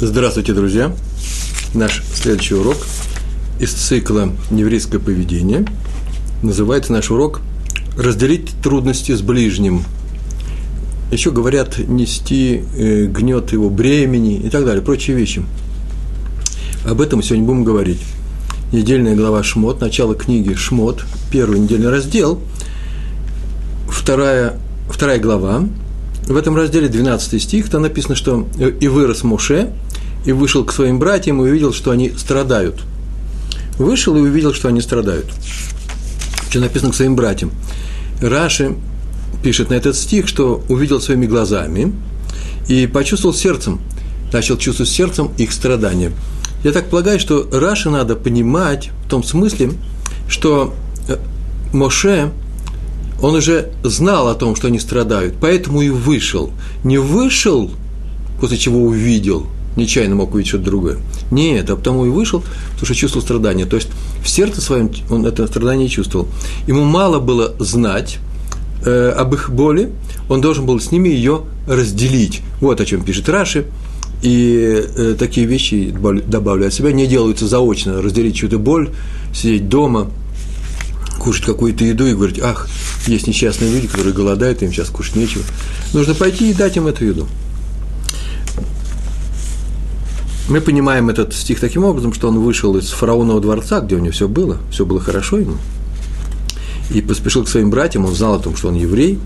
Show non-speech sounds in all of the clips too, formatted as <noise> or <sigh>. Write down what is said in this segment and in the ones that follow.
Здравствуйте, друзья! Наш следующий урок из цикла «Еврейское поведение». Называется наш урок «Разделить трудности с ближним». Еще говорят нести э, гнет его бремени и так далее, прочие вещи. Об этом сегодня будем говорить. Недельная глава Шмот, начало книги Шмот, первый недельный раздел, вторая, вторая глава, в этом разделе 12 стих, там написано, что «И вырос Моше, и вышел к своим братьям, и увидел, что они страдают». Вышел и увидел, что они страдают. Что написано к своим братьям. Раши пишет на этот стих, что увидел своими глазами и почувствовал сердцем, начал чувствовать сердцем их страдания. Я так полагаю, что Раши надо понимать в том смысле, что э, Моше – он уже знал о том, что они страдают, поэтому и вышел. Не вышел, после чего увидел, нечаянно мог увидеть что-то другое. Нет, а потому и вышел, потому что чувствовал страдания. То есть в сердце своем он это страдание чувствовал. Ему мало было знать э, об их боли, он должен был с ними ее разделить. Вот о чем пишет Раши. И э, такие вещи, добавляю от себя, не делаются заочно. Разделить чью-то боль, сидеть дома – кушать какую-то еду и говорить, ах, есть несчастные люди, которые голодают, им сейчас кушать нечего. Нужно пойти и дать им эту еду. Мы понимаем этот стих таким образом, что он вышел из фараонового дворца, где у него все было, все было хорошо ему, и поспешил к своим братьям, он знал о том, что он еврей,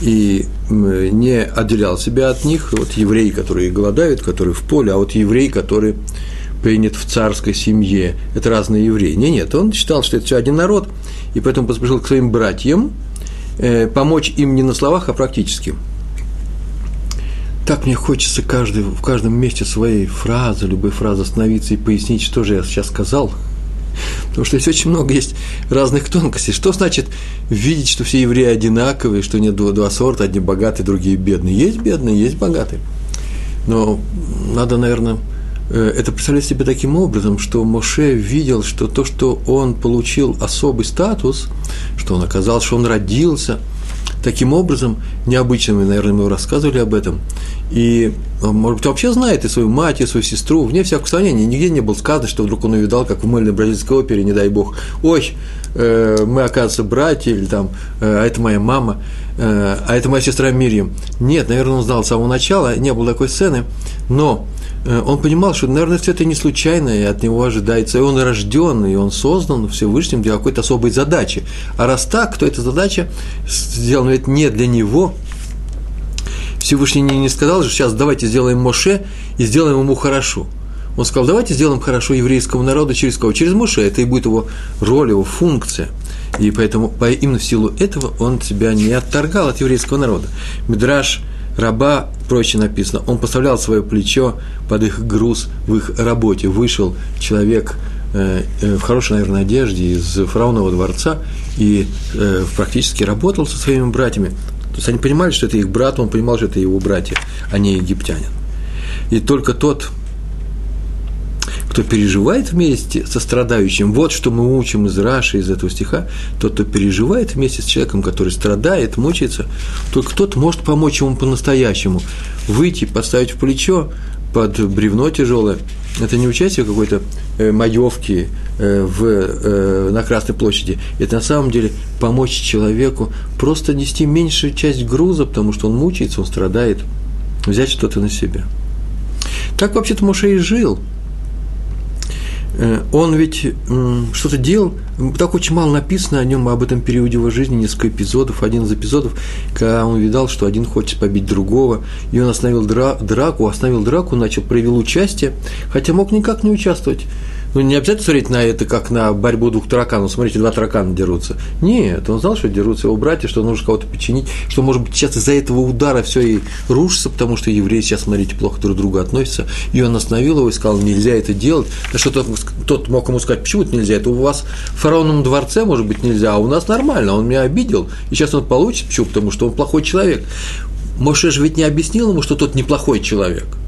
и не отделял себя от них, вот евреи, которые голодают, которые в поле, а вот еврей, который принят в царской семье, это разные евреи. Нет, нет, он считал, что это все один народ, и поэтому поспешил к своим братьям э, помочь им не на словах, а практически. Так мне хочется каждый, в каждом месте своей фразы, любой фразы остановиться и пояснить, что же я сейчас сказал. Потому что здесь очень много есть разных тонкостей. Что значит видеть, что все евреи одинаковые, что нет два, два сорта, одни богатые, другие бедные? Есть бедные, есть богатые. Но надо, наверное, Э, это представляет себе таким образом, что Моше видел, что то, что он получил особый статус, что он оказался, что он родился таким образом, необычным, наверное, мы рассказывали об этом, и, э, может быть, вообще знает и свою мать, и свою сестру, вне всякого сомнения, нигде не было сказано, что вдруг он увидал, как в мыльной бразильской опере, не дай бог, ой, э, мы, оказывается, братья, или там, э, а это моя мама, э, а это моя сестра Мирьям. Нет, наверное, он знал с самого начала, не было такой сцены, но он понимал, что, наверное, все это не случайно, и от него ожидается, и он рожден, и он создан Всевышним для какой-то особой задачи. А раз так, то эта задача сделана ведь не для него. Всевышний не сказал же, сейчас давайте сделаем Моше и сделаем ему хорошо. Он сказал, давайте сделаем хорошо еврейскому народу через кого? Через Моше. Это и будет его роль, его функция. И поэтому именно в силу этого он себя не отторгал от еврейского народа. Мидраш раба, проще написано, он поставлял свое плечо под их груз в их работе. Вышел человек э, э, в хорошей, наверное, одежде из фараонового дворца и э, практически работал со своими братьями. То есть они понимали, что это их брат, он понимал, что это его братья, а не египтянин. И только тот, кто переживает вместе со страдающим, вот что мы учим из Раши, из этого стиха, тот, кто переживает вместе с человеком, который страдает, мучается, только тот может помочь ему по-настоящему, выйти, поставить в плечо под бревно тяжелое. Это не участие какой-то э, маевке э, в, э, на Красной площади. Это на самом деле помочь человеку просто нести меньшую часть груза, потому что он мучается, он страдает, взять что-то на себя. Так вообще-то Моше и жил – он ведь что-то делал, так очень мало написано о нем, об этом периоде его жизни, несколько эпизодов, один из эпизодов, когда он видал, что один хочет побить другого, и он остановил драку, остановил драку, начал, проявил участие, хотя мог никак не участвовать ну, не обязательно смотреть на это, как на борьбу двух тараканов. Смотрите, два таракана дерутся. Нет, он знал, что дерутся его братья, что нужно кого-то починить, что, может быть, сейчас из-за этого удара все и рушится, потому что евреи сейчас, смотрите, плохо друг к другу относятся. И он остановил его и сказал, нельзя это делать. На что тот, тот мог ему сказать, почему это нельзя? Это у вас в фараоновом дворце, может быть, нельзя, а у нас нормально, он меня обидел. И сейчас он получит, почему? Потому что он плохой человек. Моше же ведь не объяснил ему, что тот неплохой человек –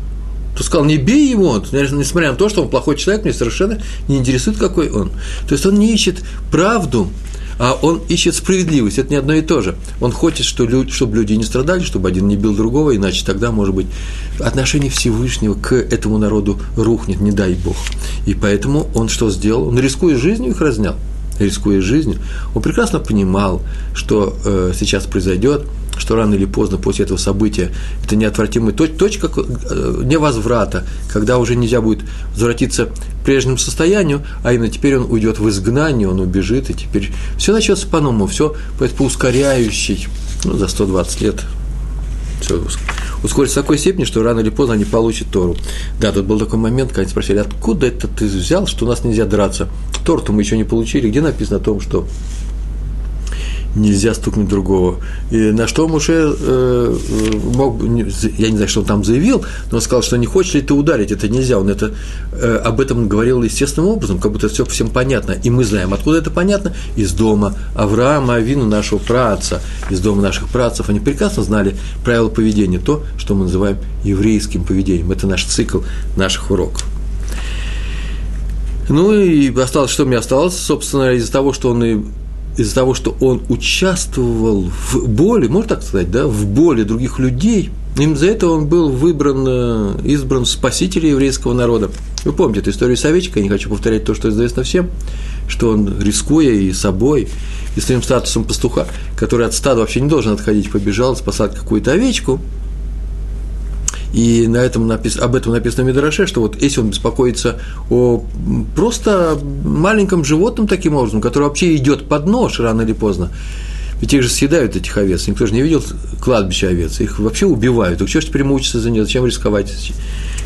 то сказал, не бей его, несмотря на то, что он плохой человек, мне совершенно не интересует, какой он. То есть он не ищет правду, а он ищет справедливость. Это не одно и то же. Он хочет, чтобы люди не страдали, чтобы один не бил другого, иначе тогда, может быть, отношение Всевышнего к этому народу рухнет, не дай Бог. И поэтому он что сделал? Он, рискуя жизнью, их разнял. Рискуя жизнью, он прекрасно понимал, что э, сейчас произойдет, что рано или поздно после этого события это неотвратимая точка э, невозврата, когда уже нельзя будет возвратиться к прежнему состоянию, а именно теперь он уйдет в изгнание, он убежит, и теперь все начнется по-новому, все по ускоряющей, ну, за 120 лет все ускорится в такой степени, что рано или поздно они получат Тору. Да, тут был такой момент, когда они спросили, откуда это ты взял, что у нас нельзя драться? Тору мы еще не получили. Где написано о том, что нельзя стукнуть другого. И на что Муше э, мог, я не знаю, что он там заявил, но он сказал, что не хочешь ли ты ударить, это нельзя. Он это, э, об этом говорил естественным образом, как будто все всем понятно. И мы знаем, откуда это понятно? Из дома Авраама, Авину, нашего праца, из дома наших працев. Они прекрасно знали правила поведения, то, что мы называем еврейским поведением. Это наш цикл наших уроков. Ну и осталось, что мне осталось, собственно, из-за того, что он и из-за того, что он участвовал в боли, можно так сказать, да, в боли других людей, именно за это он был выбран, э, избран спасителем еврейского народа. Вы помните эту историю с овечкой, я не хочу повторять то, что известно всем, что он, рискуя и собой, и своим статусом пастуха, который от стада вообще не должен отходить, побежал спасать какую-то овечку – и на этом напис... об этом написано в Мидраше, что вот если он беспокоится о просто маленьком животном таким образом, который вообще идет под нож рано или поздно, ведь их же съедают, этих овец. Никто же не видел кладбище овец. Их вообще убивают. Так что ж теперь мучиться за нее? Зачем рисковать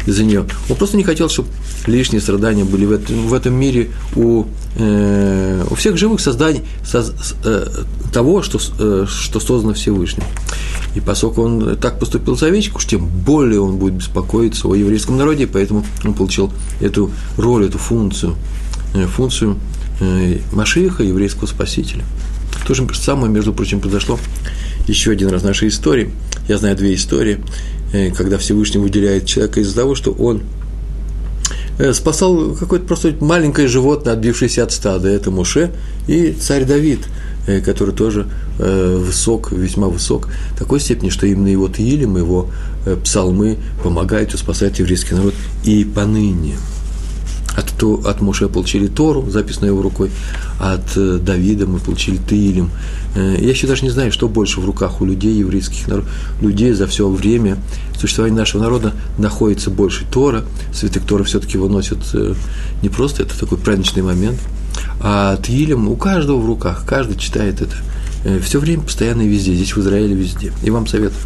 из-за нее? Он просто не хотел, чтобы лишние страдания были в этом, в этом мире у, э, у всех живых созданий со, э, того, что, э, что создано Всевышним. И поскольку он так поступил с овечку, тем более он будет беспокоиться о еврейском народе, поэтому он получил эту роль, эту функцию, э, функцию э, Машиха, еврейского спасителя. То же самое, между прочим, произошло еще один раз в нашей истории. Я знаю две истории, э, когда Всевышний выделяет человека из-за того, что он спасал какое-то просто маленькое животное, отбившееся от стада. Это Муше и царь Давид – Э, который тоже э, высок, весьма высок, в такой степени, что именно его Таилим, его э, псалмы помогают и спасать еврейский народ и поныне. От, от Моше получили Тору, записанную его рукой, от Давида мы получили Таилим. Я еще даже не знаю, что больше в руках у людей, еврейских народ, людей за все время существования нашего народа находится больше Тора. Святых Тора все-таки выносят не просто, это такой праздничный момент – а Тилем у каждого в руках, каждый читает это. Э, Все время, постоянно и везде, здесь в Израиле везде. И вам советую.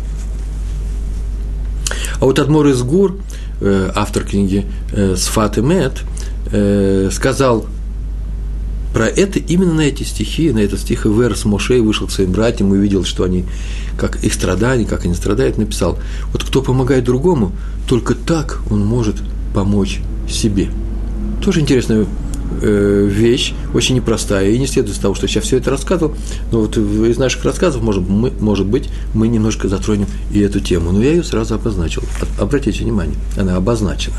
А вот Адмор из Гур, э, автор книги э, Сфат и Мет, сказал про это именно на эти стихи, на этот стих Ивер с Мошей вышел к своим братьям и увидел, что они, как их страдания, как они страдают, написал, вот кто помогает другому, только так он может помочь себе. Тоже интересная Э, вещь, очень непростая, и не следует из того, что я сейчас все это рассказывал, но вот из наших рассказов, может, мы, может быть, мы немножко затронем и эту тему. Но я ее сразу обозначил. Обратите внимание, она обозначена.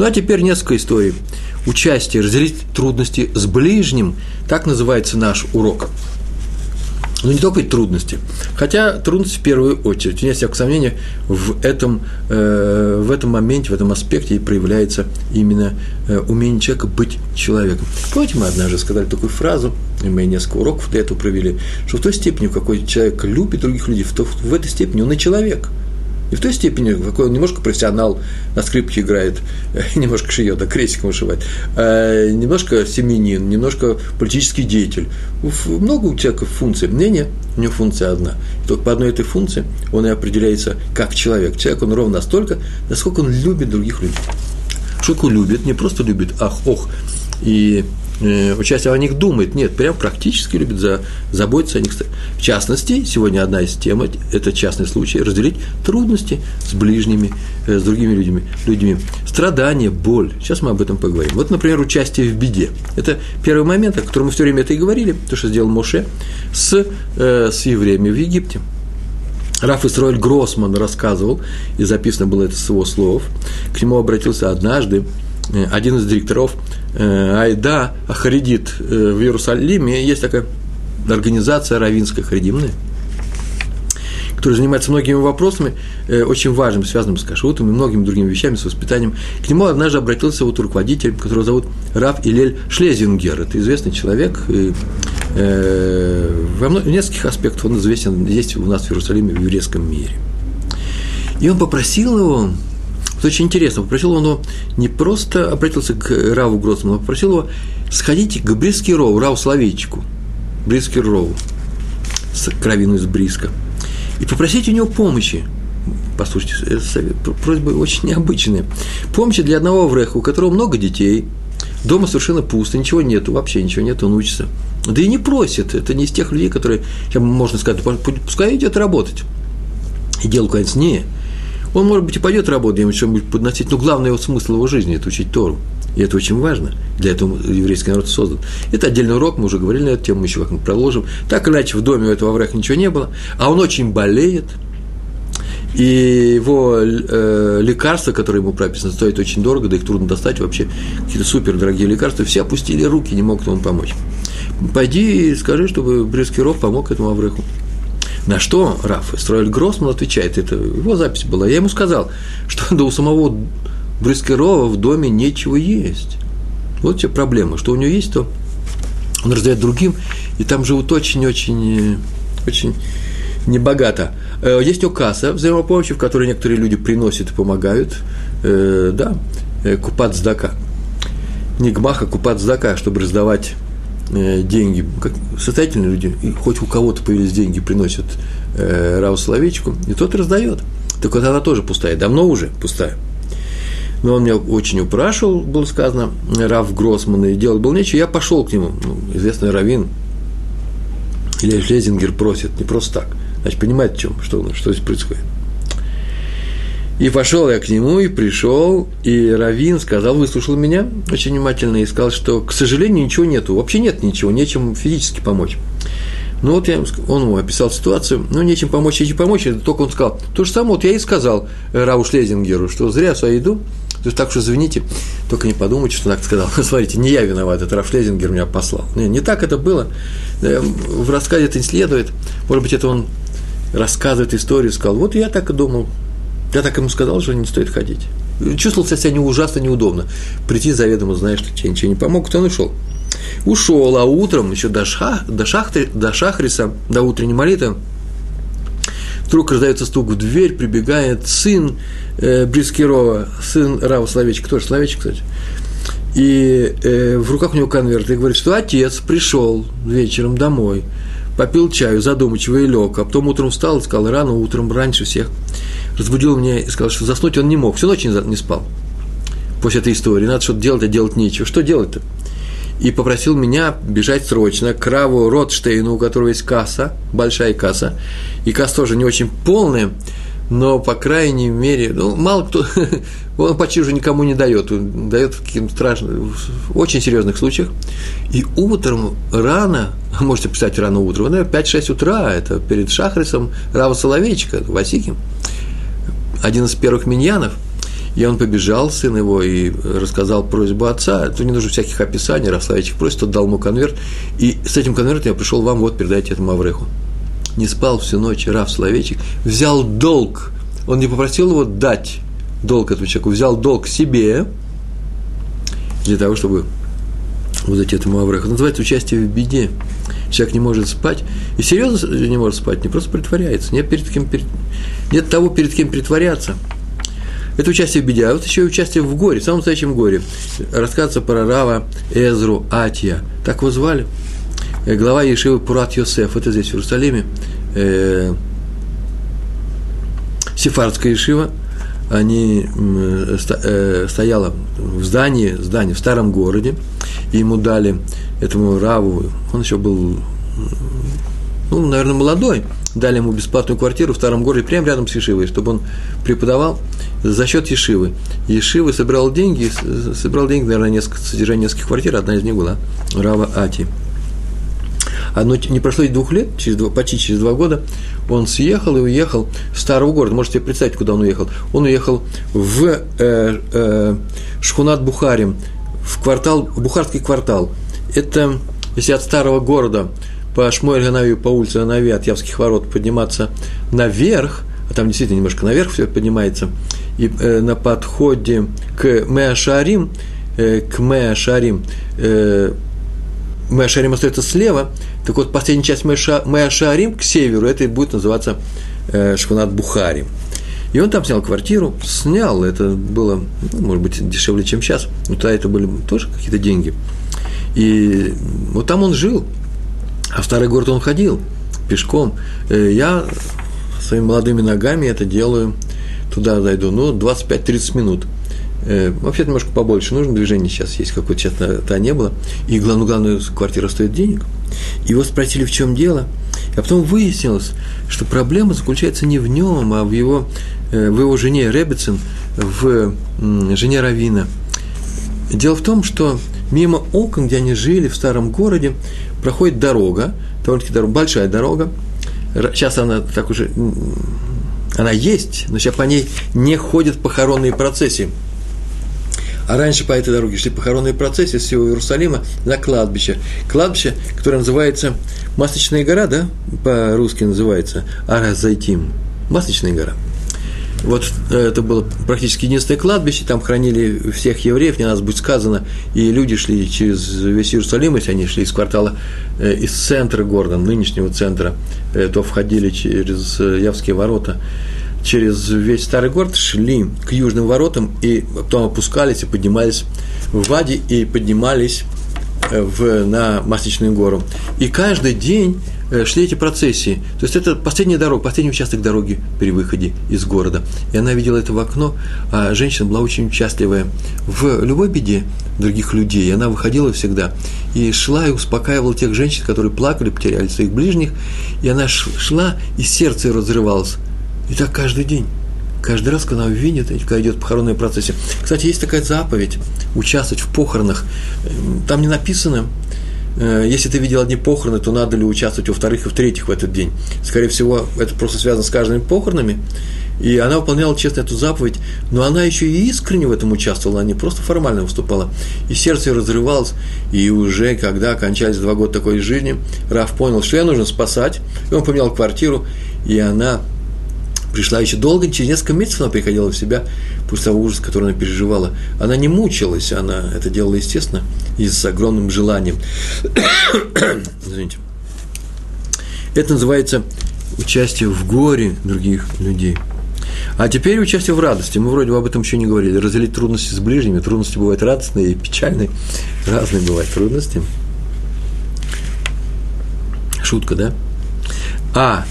Ну а теперь несколько историй. Участие, разделить трудности с ближним, так называется наш урок. Но ну, не только трудности. Хотя трудности в первую очередь. Нет всякого сомнения, в этом, э, в этом моменте, в этом аспекте и проявляется именно э, умение человека быть человеком. Помните, мы однажды сказали такую фразу, и мы несколько уроков для этого провели, что в той степени, в какой человек любит других людей, в, то, в этой степени он и человек – и в той степени, какой он немножко профессионал, на скрипке играет, <laughs> немножко шьет, да, крестиком вышивает, э, немножко семенин, немножко политический деятель. Много у человека функций. Мнение, у него функция одна. И только по одной этой функции он и определяется как человек. Человек, он ровно настолько, насколько он любит других людей. Шутку любит, не просто любит, ах, ох, и участие о них думает. Нет, прям практически любит за, заботиться о них. В частности, сегодня одна из тем, это частный случай, разделить трудности с ближними, э, с другими людьми, людьми. Страдания, боль. Сейчас мы об этом поговорим. Вот, например, участие в беде. Это первый момент, о котором мы все время это и говорили, то, что сделал Моше с, э, с евреями в Египте. Раф Исроэль Гроссман рассказывал, и записано было это с его слов, к нему обратился однажды один из директоров Айда Ахаридит в Иерусалиме. Есть такая организация равинская харидимная, который занимается многими вопросами, э, очень важными, связанными с кашрутом и многими другими вещами, с воспитанием. К нему однажды обратился вот руководитель, которого зовут Раф Илель Шлезингер. Это известный человек, и, э, во в нескольких аспектах он известен здесь у нас в Иерусалиме, в еврейском мире. И он попросил его, это очень интересно, попросил он его, не просто обратился к Раву Гроссману, а попросил его сходить к Брискирову, Раву Словечку, Брискирову, с кровину из Бриска – и попросить у него помощи. Послушайте, это совет, просьба очень необычная. Помощи для одного вреха, у которого много детей, дома совершенно пусто, ничего нету, вообще ничего нету, он учится. Да и не просит, это не из тех людей, которые, можно сказать, пускай идет работать. И дело конец не. Он, может быть, и пойдет работать, ему что-нибудь подносить, но главный его смысл его жизни – это учить Тору. И это очень важно. Для этого еврейский народ создан. Это отдельный урок, мы уже говорили на эту тему, мы еще как-нибудь продолжим. Так или иначе, в доме у этого врага ничего не было, а он очень болеет, и его э, лекарства, которые ему прописаны, стоят очень дорого, да их трудно достать вообще, какие-то супер дорогие лекарства, все опустили руки, не могут ему помочь. Пойди и скажи, чтобы Брескиров помог этому Авреху. На что Раф Строиль Гроссман отвечает, это его запись была, я ему сказал, что до у самого Брюскерова в доме нечего есть. Вот все проблема. Что у него есть, то он раздает другим, и там живут очень-очень очень небогато. Э, есть у касса взаимопомощи, в которой некоторые люди приносят и помогают. Э, да, э, купат сдака. Не гмаха, купат сдака, чтобы раздавать деньги. Как состоятельные люди, и хоть у кого-то появились деньги, приносят Рау Соловейчику, и тот раздает. Так вот она тоже пустая, давно уже пустая но он меня очень упрашивал, было сказано, Раф Гроссман, и делать было нечего, я пошел к нему, ну, известный раввин, или Шлезингер просит, не просто так, значит, понимает, чем, что, что здесь происходит. И пошел я к нему, и пришел, и Равин сказал, выслушал меня очень внимательно, и сказал, что, к сожалению, ничего нету, вообще нет ничего, нечем физически помочь. Ну вот я, он ему описал ситуацию, ну нечем помочь, нечем помочь, только он сказал, то же самое, вот я и сказал Рау Шлезингеру, что зря я иду, то есть так что извините, только не подумайте, что так сказал. <laughs> Смотрите, не я виноват, это Рафшлезингер меня послал. Не, не так это было. В рассказе это не следует. Может быть, это он рассказывает историю, сказал, вот я так и думал. Я так ему сказал, что не стоит ходить. Чувствовал себя не ужасно неудобно. Прийти заведомо, знаешь, что тебе ничего не помог, то он ушел. Ушел, а утром еще до, шах, до, шахты, до шахриса, до утренней молитвы, Вдруг раздается стук в дверь, прибегает сын э, Брискирова, сын Рава Словечка, тоже Словечек, кстати. И э, в руках у него конверт, и говорит, что отец пришел вечером домой, попил чаю, задумчиво и лег, а потом утром встал и сказал, рано утром, раньше всех, разбудил меня и сказал, что заснуть он не мог, всю ночь не спал после этой истории, надо что-то делать, а делать нечего. Что делать-то? и попросил меня бежать срочно к Раву Ротштейну, у которого есть касса, большая касса, и касса тоже не очень полная, но, по крайней мере, ну, мало кто, <laughs> он почти уже никому не дает, дает в каких-то страшных, в очень серьезных случаях. И утром рано, <laughs> можете писать рано утром, 5-6 утра, это перед Шахрисом Рава Соловейчика, Васиким, один из первых миньянов – и он побежал, сын его, и рассказал просьбу отца. Тут не нужно всяких описаний, Рафславичек просит, тот дал ему конверт. И с этим конвертом я пришел вам, вот, передайте этому Авреху. Не спал всю ночь Раф Словечек, взял долг. Он не попросил его дать долг этому человеку, взял долг себе для того, чтобы выдать этому Авреху. Называется участие в беде. Человек не может спать, и серьезно не может спать, не просто притворяется. Нет, перед кем, перед... нет того, перед кем притворяться – это участие в беде, а вот еще и участие в горе, в самом настоящем горе. Рассказывается про Рава Эзру Атия, так его звали. Э, глава Ешивы Пурат Йосеф, это здесь, в Иерусалиме. Э, Сефардская Ешива, они э, стояла в здании, здании в старом городе, и ему дали этому Раву, он еще был, ну, наверное, молодой, дали ему бесплатную квартиру в старом городе, прямо рядом с Ешивой, чтобы он преподавал за счет Ешивы. Ешивы собирал деньги, собирал деньги, наверное, несколько, содержание нескольких квартир, одна из них была Рава Ати. А но не прошло и двух лет, через два, почти через два года, он съехал и уехал в старого города. Можете себе представить, куда он уехал. Он уехал в э, э, Шхунат Бухарим, в квартал, в Бухарский квартал. Это, если от старого города по Шмуэль Ганави, по улице Ганави от Явских ворот подниматься наверх, а там действительно немножко наверх все поднимается, и э, на подходе к Меашарим, э, к Меашарим, э, Меашарим остается слева, так вот последняя часть Меашарим к северу, это будет называться э, Шхунат Бухари. И он там снял квартиру, снял, это было, ну, может быть, дешевле, чем сейчас, но тогда это были тоже какие-то деньги. И вот там он жил, а в старый город он ходил пешком. Э, я своими молодыми ногами это делаю, туда зайду, ну, 25-30 минут. Э, вообще немножко побольше нужно, движение сейчас есть, какое-то сейчас то не было. И главное, главное, квартира стоит денег. Его спросили, в чем дело. А потом выяснилось, что проблема заключается не в нем, а в его, э, в его жене Ребецин, в жене Равина. Дело в том, что мимо окон, где они жили, в старом городе, проходит дорога, довольно-таки дорога, большая дорога. Сейчас она так уже, она есть, но сейчас по ней не ходят похоронные процессии. А раньше по этой дороге шли похоронные процессии с всего Иерусалима на кладбище. Кладбище, которое называется Масличная гора, да, по-русски называется, Аразайтим. Масличная гора – вот э, это было практически единственное кладбище, там хранили всех евреев, не надо будет сказано, и люди шли через весь Иерусалим, если они шли из квартала, э, из центра города, нынешнего центра, э, то входили через Явские ворота, через весь старый город, шли к южным воротам, и потом опускались и поднимались в Вади, и поднимались в, на Масличную гору. И каждый день Э, шли эти процессии. То есть это последняя дорога, последний участок дороги при выходе из города. И она видела это в окно, а женщина была очень счастливая в любой беде других людей. Она выходила всегда и шла и успокаивала тех женщин, которые плакали, потеряли своих ближних. И она шла, и сердце разрывалось. И так каждый день. Каждый раз, когда она видит, когда идет похоронная процессия. Кстати, есть такая заповедь – участвовать в похоронах. Там не написано, Э, если ты видел одни похороны, то надо ли участвовать во вторых и в третьих в этот день. Скорее всего, это просто связано с каждыми похоронами. И она выполняла честно эту заповедь, но она еще и искренне в этом участвовала, а не просто формально выступала. И сердце ее разрывалось, и уже когда кончались два года такой жизни, Раф понял, что ее нужно спасать, и он поменял квартиру, и она пришла еще долго, через несколько месяцев она приходила в себя после того ужаса, который она переживала. Она не мучилась, она это делала, естественно, и с огромным желанием. <coughs> Извините. Это называется участие в горе других людей. А теперь участие в радости. Мы вроде бы об этом еще не говорили. Разделить трудности с ближними. Трудности бывают радостные и печальные. Разные бывают трудности. Шутка, да? А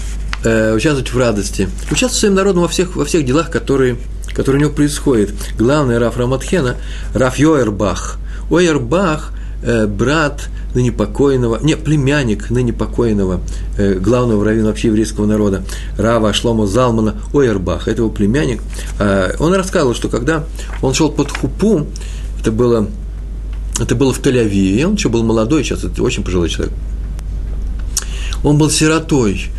э, участвовать в радости, участвовать своим народом во всех, во всех делах, которые, которые у него происходят. Главный Раф Раматхена, Раф Йоербах. Ойербах э, брат ныне покойного, не, племянник ныне покойного э, главного раввина вообще еврейского народа, Рава Шлома Залмана Ойербах, это его племянник, э, он рассказывал, что когда он шел под хупу, это было, это было в Тель-Авиве, он еще был молодой, сейчас это очень пожилой человек, он был сиротой,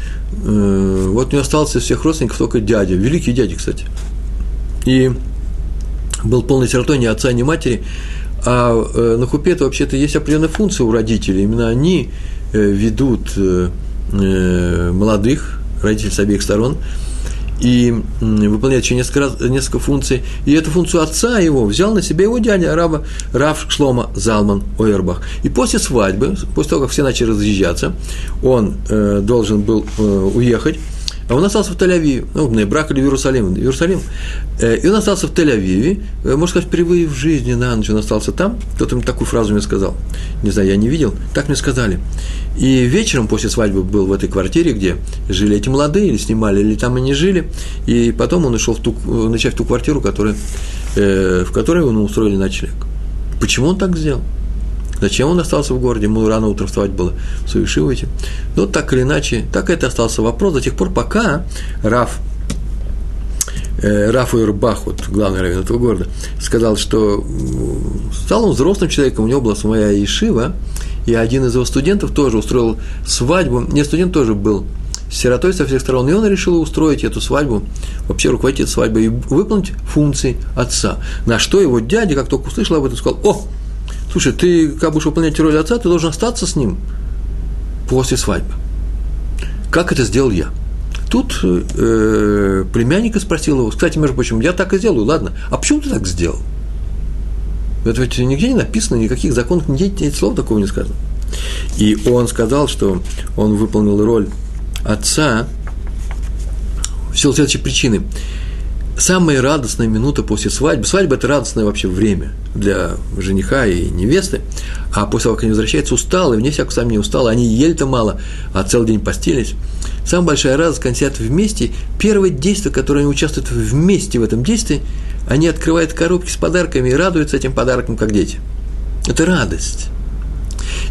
Э, вот у него остался из всех родственников только дядя, великий дядя, кстати. И был полный сиротой ни отца, ни матери. А э, на хупе-то вообще-то есть определенная функция у родителей. Именно они э, ведут молодых, родителей с обеих сторон, и выполняет еще несколько, несколько функций. И эту функцию отца его взял на себя его дядя, араба Раф Шлома Залман Ойербах. И после свадьбы, после того, как все начали разъезжаться, он э, должен был э, уехать а он остался в Тель-Авиве, ну, на брак или в Иерусалим, Иерусалим. Э, и он остался в Тель-Авиве, э, можно сказать, впервые в жизни на ночь он остался там. Кто-то мне такую фразу мне сказал. Не знаю, я не видел, так мне сказали. И вечером после свадьбы был в этой квартире, где жили эти молодые, или снимали, или там они жили. И потом он ушел в ту, начать в ту квартиру, которая, э, в которой ему устроили ночлег. Почему он так сделал? Зачем он остался в городе? Ему рано утром вставать было в Суишивайте. Но так или иначе, так это остался вопрос до тех пор, пока Раф э, Раф Ирбах, вот главный раввин этого города, сказал, что стал он взрослым человеком, у него была своя ешива, и один из его студентов тоже устроил свадьбу, не студент тоже был сиротой со всех сторон, и он решил устроить эту свадьбу, вообще руководить этой свадьбой и выполнить функции отца. На что его дядя, как только услышал об этом, сказал, о, слушай, ты как будешь выполнять роль отца, ты должен остаться с ним после свадьбы. Как это сделал я? Тут э, племянника спросил его, кстати, между прочим, я так и сделаю, ладно, а почему ты так сделал? Это ведь нигде не написано, никаких законов, нигде слов такого не сказано. И он сказал, что он выполнил роль отца в силу следующей причины. Самая радостная минута после свадьбы, свадьба – это радостное вообще время для жениха и невесты, а после того, как они возвращаются усталые, вне всякого сомнения усталые, они ели-то мало, а целый день постились. Самая большая радость, когда сидят вместе, первое действие, которое они участвуют вместе в этом действии, они открывают коробки с подарками и радуются этим подаркам, как дети. Это радость.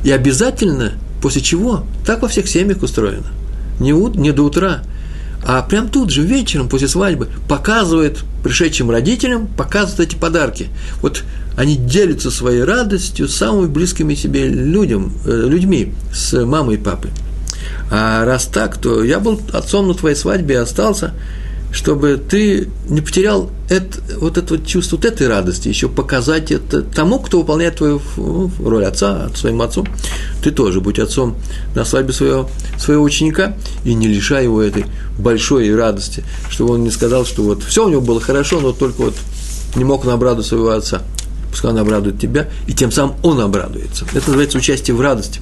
И обязательно, после чего, так во всех семьях устроено – не, у, не до утра, а прям тут же, вечером, после свадьбы, показывает пришедшим родителям, показывает эти подарки. Вот они делятся своей радостью с самыми близкими себе людям, э, людьми, с мамой и папой. А раз так, то я был отцом на твоей свадьбе и остался – чтобы ты не потерял это, вот это вот чувство вот этой радости, еще показать это тому, кто выполняет твою ну, роль отца, своим отцом. Ты тоже будь отцом на свадьбе своего, своего ученика и не лишай его этой большой радости, чтобы он не сказал, что вот все у него было хорошо, но только вот не мог он обрадовать своего отца. Пускай он обрадует тебя, и тем самым он обрадуется. Это называется участие в радости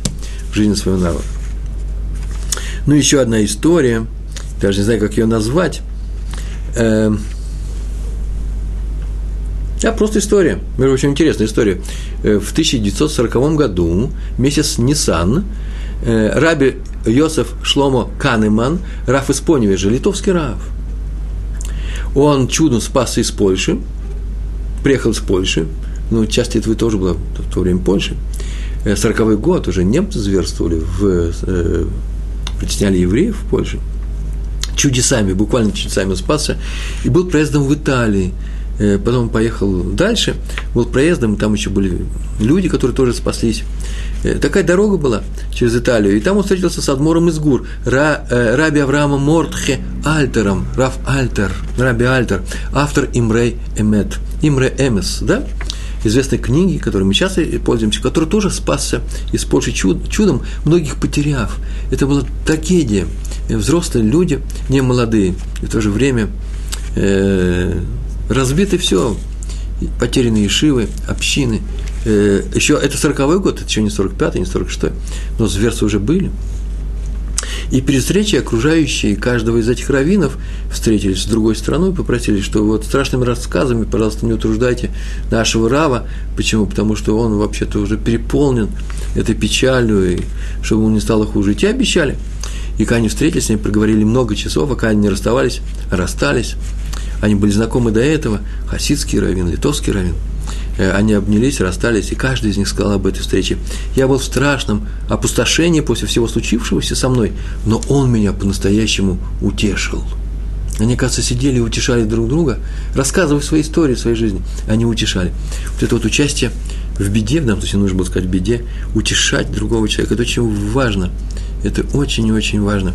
в жизни своего народа. Ну, еще одна история, даже не знаю, как ее назвать, э, да, просто история. Очень интересная история. Э, в 1940 году, месяц Нисан, э, раби Йосеф Шломо Канеман, Раф из Поневежа, литовский Раф, он чудом спасся из Польши, приехал из Польши, ну, часть этого тоже была в то время Польши, 40 год уже немцы зверствовали, в, э, притесняли евреев в Польше – чудесами, буквально чудесами спасся, и был проездом в Италии. Э, потом поехал дальше, был проездом, там еще были люди, которые тоже спаслись. Э, такая дорога была через Италию, и там он встретился с Адмором из Гур, Ра, э, Раби Авраама Мортхе Альтером, Раф Альтер, Раби Альтер, автор Имрей Эмет, Имре Эмес, да? Известной книги, которой мы сейчас пользуемся, который тоже спасся из Польши чуд, чудом, многих потеряв. Это была трагедия. Взрослые люди, не молодые, и в то же время э, разбиты все, потерянные шивы, общины. Э, еще это 40-й год, это еще не 45-й, не 46-й, но зверства уже были. И при встрече окружающие каждого из этих раввинов встретились с другой стороной и попросили, что вот страшными рассказами, пожалуйста, не утруждайте нашего Рава. Почему? Потому что он вообще-то уже переполнен этой печалью, и чтобы ему не стало хуже. И те обещали. И когда они встретились, они проговорили много часов, а когда они не расставались, расстались. Они были знакомы до этого, хасидский раввин, литовский раввин – они обнялись, расстались, и каждый из них сказал об этой встрече. Я был в страшном опустошении после всего случившегося со мной, но он меня по-настоящему утешил. Они, кажется, сидели и утешали друг друга, рассказывая свои истории, своей жизни. Они утешали. Вот это вот участие в беде, в данном случае нужно было сказать беде, утешать другого человека, это очень важно. Это очень и очень важно.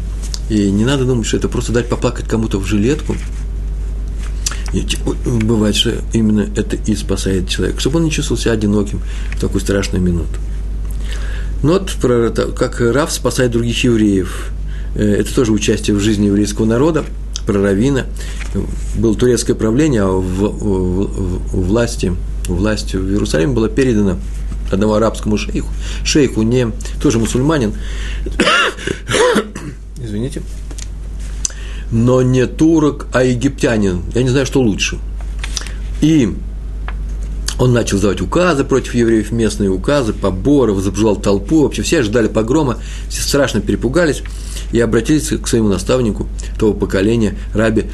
И не надо думать, что это просто дать поплакать кому-то в жилетку – бывает, что именно это и спасает человека, чтобы он не чувствовал себя одиноким в такую страшную минуту. Но вот про как Рав спасает других евреев. Э, это тоже участие в жизни еврейского народа, про Равина. Было турецкое правление, а в, в, в власти, властью в Иерусалиме было передано одному арабскому шейху, шейху не тоже мусульманин, <coughs> извините, но не турок, а египтянин. Я не знаю, что лучше. И он начал давать указы против евреев, местные указы, поборы, возобжал толпу. Вообще все ожидали погрома, все страшно перепугались и обратились к своему наставнику того поколения, раби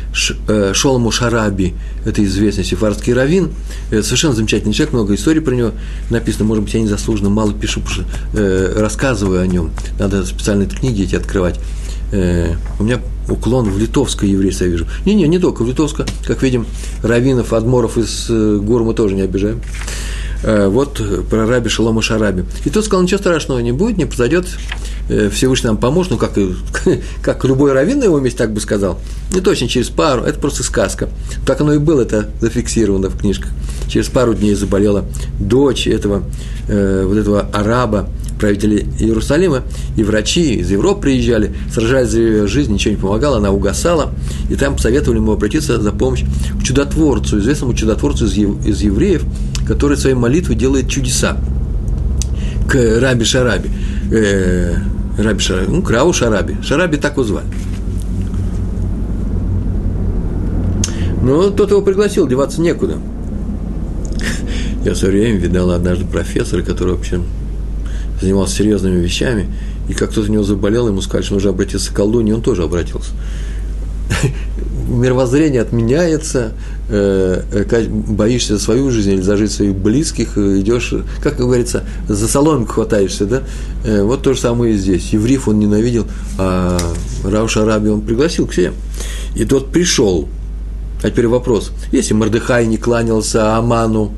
э, Шолому Шараби. Это известный сефардский раввин, это совершенно замечательный человек, много историй про него написано. Может быть, я незаслуженно мало пишу, потому что э, рассказываю о нем. Надо специальные книги эти открывать. Э, у меня уклон в литовское еврейство я вижу. Не-не, не только в литовское. Как видим, раввинов, адморов из э, гор мы тоже не обижаем. Э, вот про раби Шалома Шараби. И тот сказал, ничего страшного не будет, не произойдет, э, Всевышний нам поможет, ну, как, <laughs> как любой раввин на его месте так бы сказал. Не точно через пару, это просто сказка. Так оно и было, это зафиксировано в книжках. Через пару дней заболела дочь этого, э, вот этого араба, правители Иерусалима, и врачи из Европы приезжали, сражались за ее жизнь, ничего не помогало, она угасала, и там посоветовали ему обратиться за помощью к чудотворцу, известному чудотворцу из, из евреев, который своей молитвой делает чудеса, к Раби Шараби, э, Раби Шараби, ну, Крау Шараби, Шараби так его звали. Но тот его пригласил, деваться некуда. Я в свое время видал однажды профессора, который вообще занимался серьезными вещами, и как кто-то у него заболел, ему сказали, что нужно обратиться к колдуне, он тоже обратился. <laughs> Мировоззрение отменяется, боишься за свою жизнь или за жизнь своих близких, э, идешь, как говорится, за соломинку хватаешься, да? Вот то же самое и здесь. Евриф он ненавидел, а Рауш Араби он пригласил к себе. И тот пришел. А теперь вопрос. Если Мордыхай не кланялся Аману,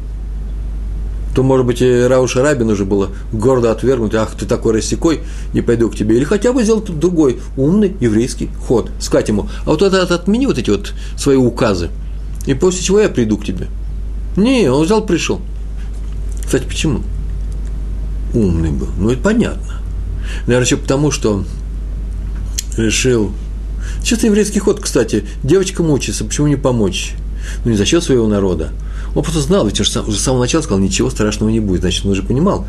то, может быть, и Рауша уже было гордо отвергнуть, ах, ты такой рассекой, не пойду к тебе. Или хотя бы сделать другой умный еврейский ход, сказать ему, а вот это отмени вот эти вот свои указы, и после чего я приду к тебе. Не, он взял, пришел. Кстати, почему? Умный был. Ну, это понятно. Наверное, еще потому, что решил... Чисто еврейский ход, кстати. Девочка мучается, почему не помочь? Ну, не за счет своего народа, он просто знал, ведь он уже с самого начала сказал, ничего страшного не будет. Значит, он уже понимал,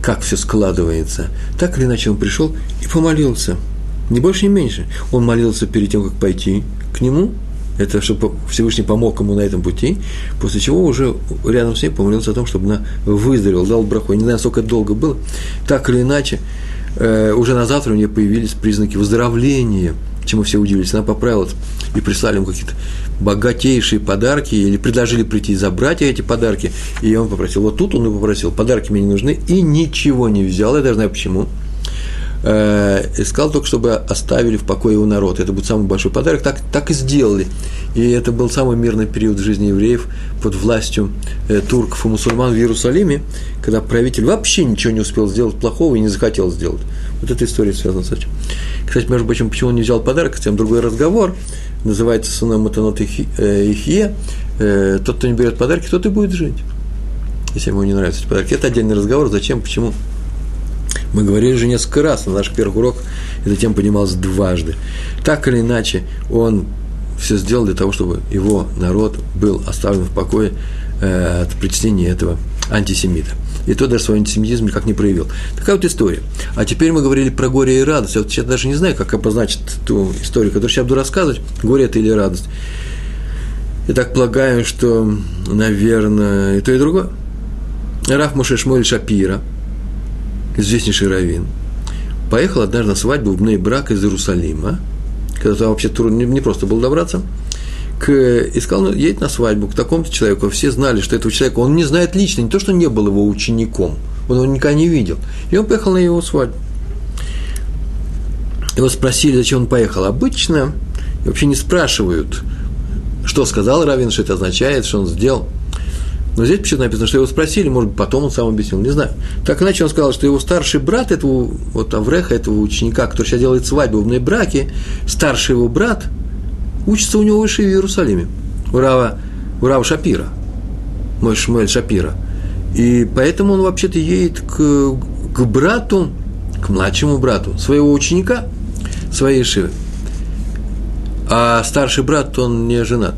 как все складывается. Так или иначе он пришел и помолился. Не больше, не меньше. Он молился перед тем, как пойти к нему, это чтобы Всевышний помог ему на этом пути, после чего уже рядом с ней помолился о том, чтобы она выздоровела, дал браху. Я не знаю, сколько это долго было. Так или иначе, э, уже на завтра у нее появились признаки выздоровления, чему все удивились. Она поправилась и прислали ему какие-то богатейшие подарки, или предложили прийти забрать эти подарки, и он попросил, вот тут он и попросил, подарки мне не нужны, и ничего не взял, я даже знаю почему, э, искал только, чтобы оставили в покое его народ. Это будет самый большой подарок. Так, так и сделали. И это был самый мирный период в жизни евреев под властью э, турков и мусульман в Иерусалиме, когда правитель вообще ничего не успел сделать плохого и не захотел сделать. Вот эта история связана с этим. Кстати, между прочим, почему он не взял подарок, тем другой разговор. Называется «Суна Матанот Ихье». Э, тот, кто не берет подарки, тот и будет жить. Если ему не нравятся эти подарки. Это отдельный разговор. Зачем, почему? Мы говорили же несколько раз, на наш первый урок эта тема поднималась дважды. Так или иначе, он все сделал для того, чтобы его народ был оставлен в покое э, от причинения этого антисемита. И тот даже свой антисемитизм никак не проявил. Такая вот история. А теперь мы говорили про горе и радость. Я вот сейчас даже не знаю, как обозначить ту историю, которую сейчас буду рассказывать, горе это или радость. Я так полагаю, что, наверное, и то, и другое. Раф Мушешмуэль Шапира, известнейший раввин, поехал однажды на свадьбу в Бней Брак из Иерусалима, когда там вообще трудно, не, просто было добраться, к, и сказал, ну, едет на свадьбу к такому-то человеку. Все знали, что этого человека, он не знает лично, не то, что не был его учеником, он его никогда не видел. И он поехал на его свадьбу. Его спросили, зачем он поехал. Обычно вообще не спрашивают, что сказал Равин, что это означает, что он сделал. Но здесь почему-то написано, что его спросили, может быть, потом он сам объяснил, не знаю. Так иначе он сказал, что его старший брат этого, вот Авреха, этого ученика, который сейчас делает свадьбу в браке, старший его брат – учится у него выше в Иерусалиме, у Рава, у Рава Шапира, мой Шмуэль Шапира. И поэтому он вообще-то едет к, к брату, к младшему брату своего ученика, своей Шивы. А старший брат, он не женат.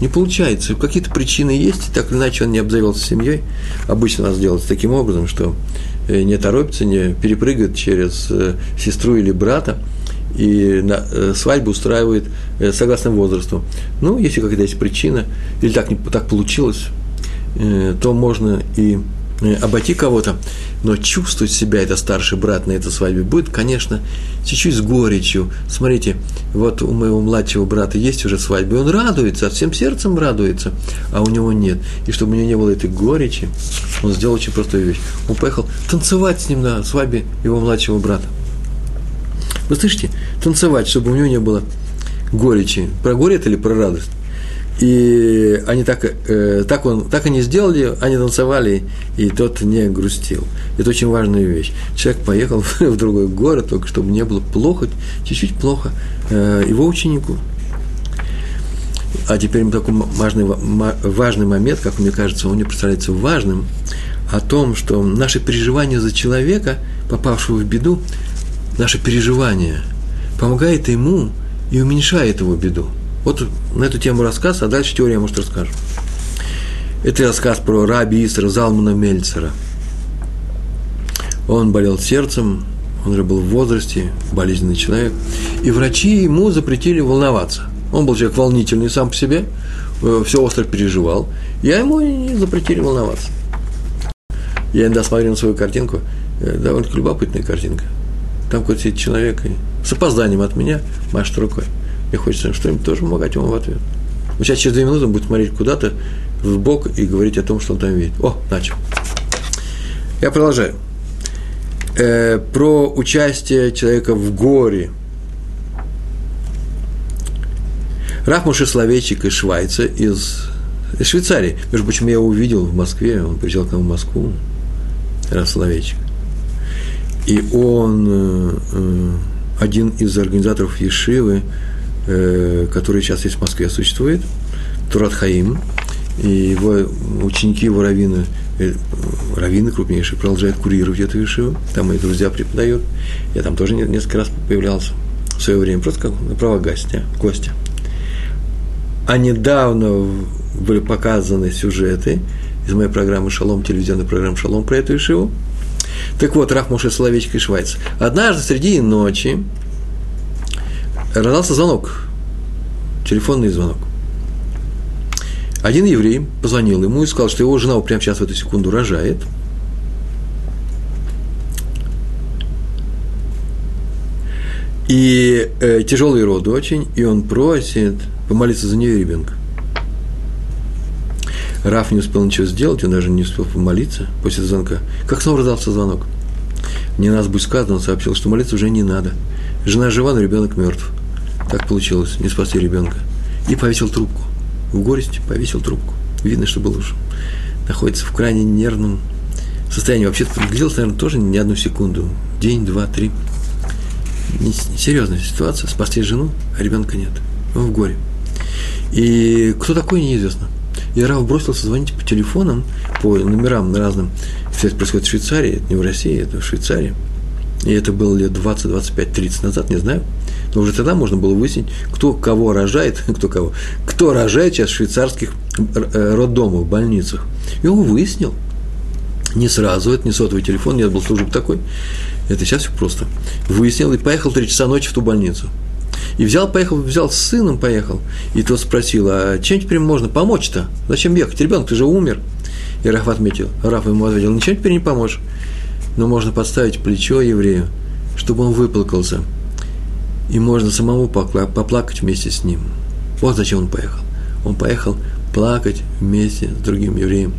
Не получается. Какие-то причины есть, и так или иначе он не обзавелся семьей. Обычно нас делается таким образом, что э, не торопится, не перепрыгает через э, сестру или брата, и на, э, свадьбу устраивает согласно возрасту. Ну, если какая-то есть причина, или так, не, так получилось, то можно и обойти кого-то, но чувствовать себя это старший брат на этой свадьбе будет, конечно, чуть-чуть с горечью. Смотрите, вот у моего младшего брата есть уже свадьба, и он радуется, всем сердцем радуется, а у него нет. И чтобы у него не было этой горечи, он сделал очень простую вещь. Он поехал танцевать с ним на свадьбе его младшего брата. Вы слышите? Танцевать, чтобы у него не было горечи. Про горе это или про радость? И они так, э, так, он, так они сделали, они танцевали, и тот не грустил. Это очень важная вещь. Человек поехал <laughs> в другой город, только чтобы не было плохо, чуть-чуть плохо э, его ученику. А теперь такой важный, важный момент, как мне кажется, он мне представляется важным, о том, что наши переживания за человека, попавшего в беду, наше переживание помогает ему и уменьшает его беду. Вот на эту тему рассказ, а дальше теория, может, расскажу. Это рассказ про раби Исра Залмана Мельцера. Он болел сердцем, он уже был в возрасте, болезненный человек, и врачи ему запретили волноваться. Он был человек волнительный сам по себе, э, все остро переживал, я ему не запретили волноваться. Я иногда смотрел на свою картинку, э, довольно любопытная картинка. Там какой-то человек, и с опозданием от меня машет рукой. Мне хочется что-нибудь тоже помогать ему в ответ. Вот сейчас через две минуты будет смотреть куда-то в бок и говорить о том, что он там видит. О, начал. Я продолжаю. Э, про участие человека в горе. Рахмуша Словечик из Швайца, из, из Швейцарии. Между прочим, я его увидел в Москве, он приезжал к нам в Москву. Раз Словечик. И он э, э, один из организаторов Ешивы, Э, который сейчас есть в Москве, существует, Турат Хаим, и его ученики, его раввины, э, раввины крупнейшие, продолжают курировать эту вишиву, там мои друзья преподают, я там тоже несколько раз появлялся в свое время, просто как на право гостя, гостя. А недавно были показаны сюжеты из моей программы «Шалом», телевизионной программы «Шалом» про эту вишиву. Так вот, Рахмуша Соловечка из Швайца. Однажды среди ночи раздался звонок, телефонный звонок. Один еврей позвонил ему и сказал, что его жена прямо сейчас в эту секунду рожает. И э, тяжелый род очень, и он просит помолиться за нее и ребенка. Раф не успел ничего сделать, он даже не успел помолиться после звонка. Как снова раздался звонок? Не нас будет сказано, он сообщил, что молиться уже не надо. Жена жива, но ребенок мертв. Так получилось, не спасти ребенка. И повесил трубку. В горести повесил трубку. Видно, что был уж находится в крайне нервном состоянии. Вообще-то длилось, наверное, тоже не одну секунду. День, два, три. Серьезная ситуация. Спасти жену, а ребенка нет. Он в горе. И кто такой, неизвестно. И Раф бросился звонить по телефонам, по номерам разным. Все это происходит в Швейцарии, это не в России, это в Швейцарии. И это было лет 20, 25, 30 назад, не знаю. Но уже тогда можно было выяснить, кто кого рожает, <laughs> кто кого, кто рожает сейчас в швейцарских э, роддомах, больницах. И он выяснил. Не сразу, это не сотовый телефон, нет, был служб такой. Это сейчас все просто. Выяснил и поехал три часа ночи в ту больницу. И взял, поехал, взял с сыном, поехал. И тот спросил, а чем теперь можно помочь-то? Зачем ехать? Ребенок, ты же умер. И Раф отметил, Раф ему ответил, ничем теперь не поможешь. Но можно подставить плечо еврею, чтобы он выплакался – и можно самому поплакать вместе с ним. Вот зачем он поехал. Он поехал плакать вместе с другим евреем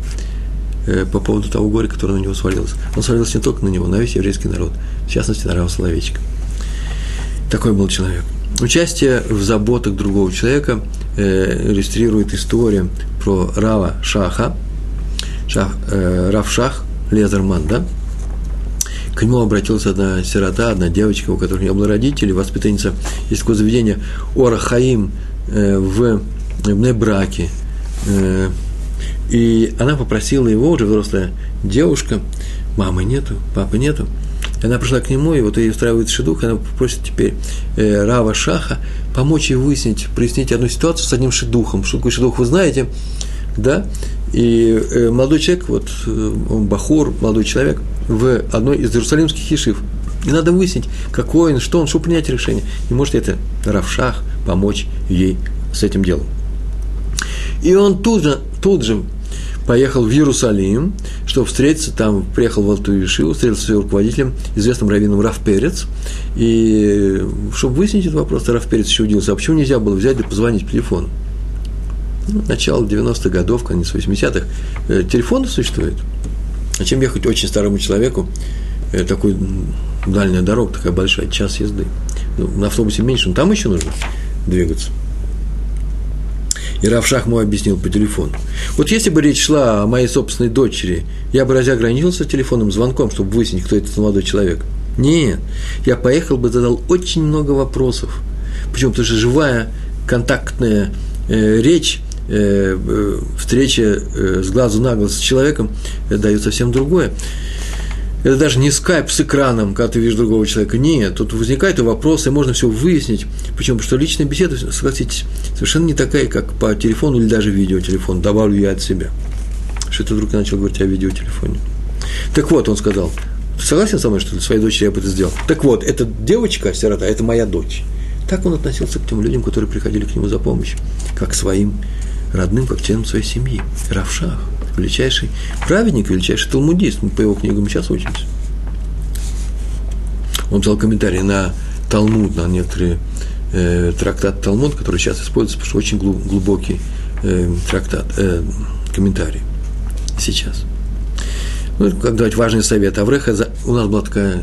э, по поводу того горя, которое на него свалилось. Он свалился не только на него, на весь еврейский народ, в частности, на Рава Соловейчика. Такой был человек. Участие в заботах другого человека э, иллюстрирует история про Рава Шаха, Шах, э, Рав Шах, Лезерман, да, к нему обратилась одна сирота, одна девочка, у которой не было родителей, воспитанница есть такое заведение Ора Хаим э, в, Небраке. Э, и она попросила его, уже взрослая девушка, мамы нету, папы нету, она пришла к нему, и вот ей устраивает шедух, она просит теперь э, Рава Шаха помочь ей выяснить, прояснить одну ситуацию с одним шедухом. Что такое шедух, вы знаете, да? И э, молодой человек, вот э, Бахур, молодой человек, в одной из иерусалимских ешив. И надо выяснить, какой он, что он, чтобы принять решение. И может это Равшах помочь ей с этим делом. И он тут же, тут же поехал в Иерусалим, чтобы встретиться там, приехал в Алту Ишиву, встретился с ее руководителем, известным раввином Раф Перец, и чтобы выяснить этот вопрос, Раф Перец еще удивился, а почему нельзя было взять и позвонить по телефону? Ну, начало 90-х годов, конец 80-х, э, телефоны существуют. Зачем ехать очень старому человеку, э, такой дальняя дорога, такая большая, час езды. Ну, на автобусе меньше, но там еще нужно двигаться. И Равшах мой объяснил по телефону. Вот если бы речь шла о моей собственной дочери, я бы разве ограничился телефонным звонком, чтобы выяснить, кто этот молодой человек? Нет, я поехал бы, задал очень много вопросов. Причем, потому что живая контактная э, речь, встреча э, с глазу на глаз с человеком э, дает совсем другое. Это даже не скайп с экраном, когда ты видишь другого человека. Нет, тут возникают вопросы, и можно все выяснить. Причем, потому что личная беседа, согласитесь, совершенно не такая, как по телефону или даже видеотелефон. Добавлю я от себя. Что ты вдруг начал говорить о видеотелефоне. Так вот, он сказал, ты согласен со мной, что для своей дочери я бы это сделал? Так вот, эта девочка, сирота, это моя дочь. Так он относился к тем людям, которые приходили к нему за помощью, как к своим родным, как членам своей семьи. Равшах величайший праведник, величайший талмудист. Мы по его книгам сейчас учимся. Он писал комментарий на Талмуд, на некоторые э, трактат Талмуд, который сейчас используется, потому что очень глубокий э, трактат, э, комментарий сейчас. Ну, как давать важный совет. Авреха, у нас была такая,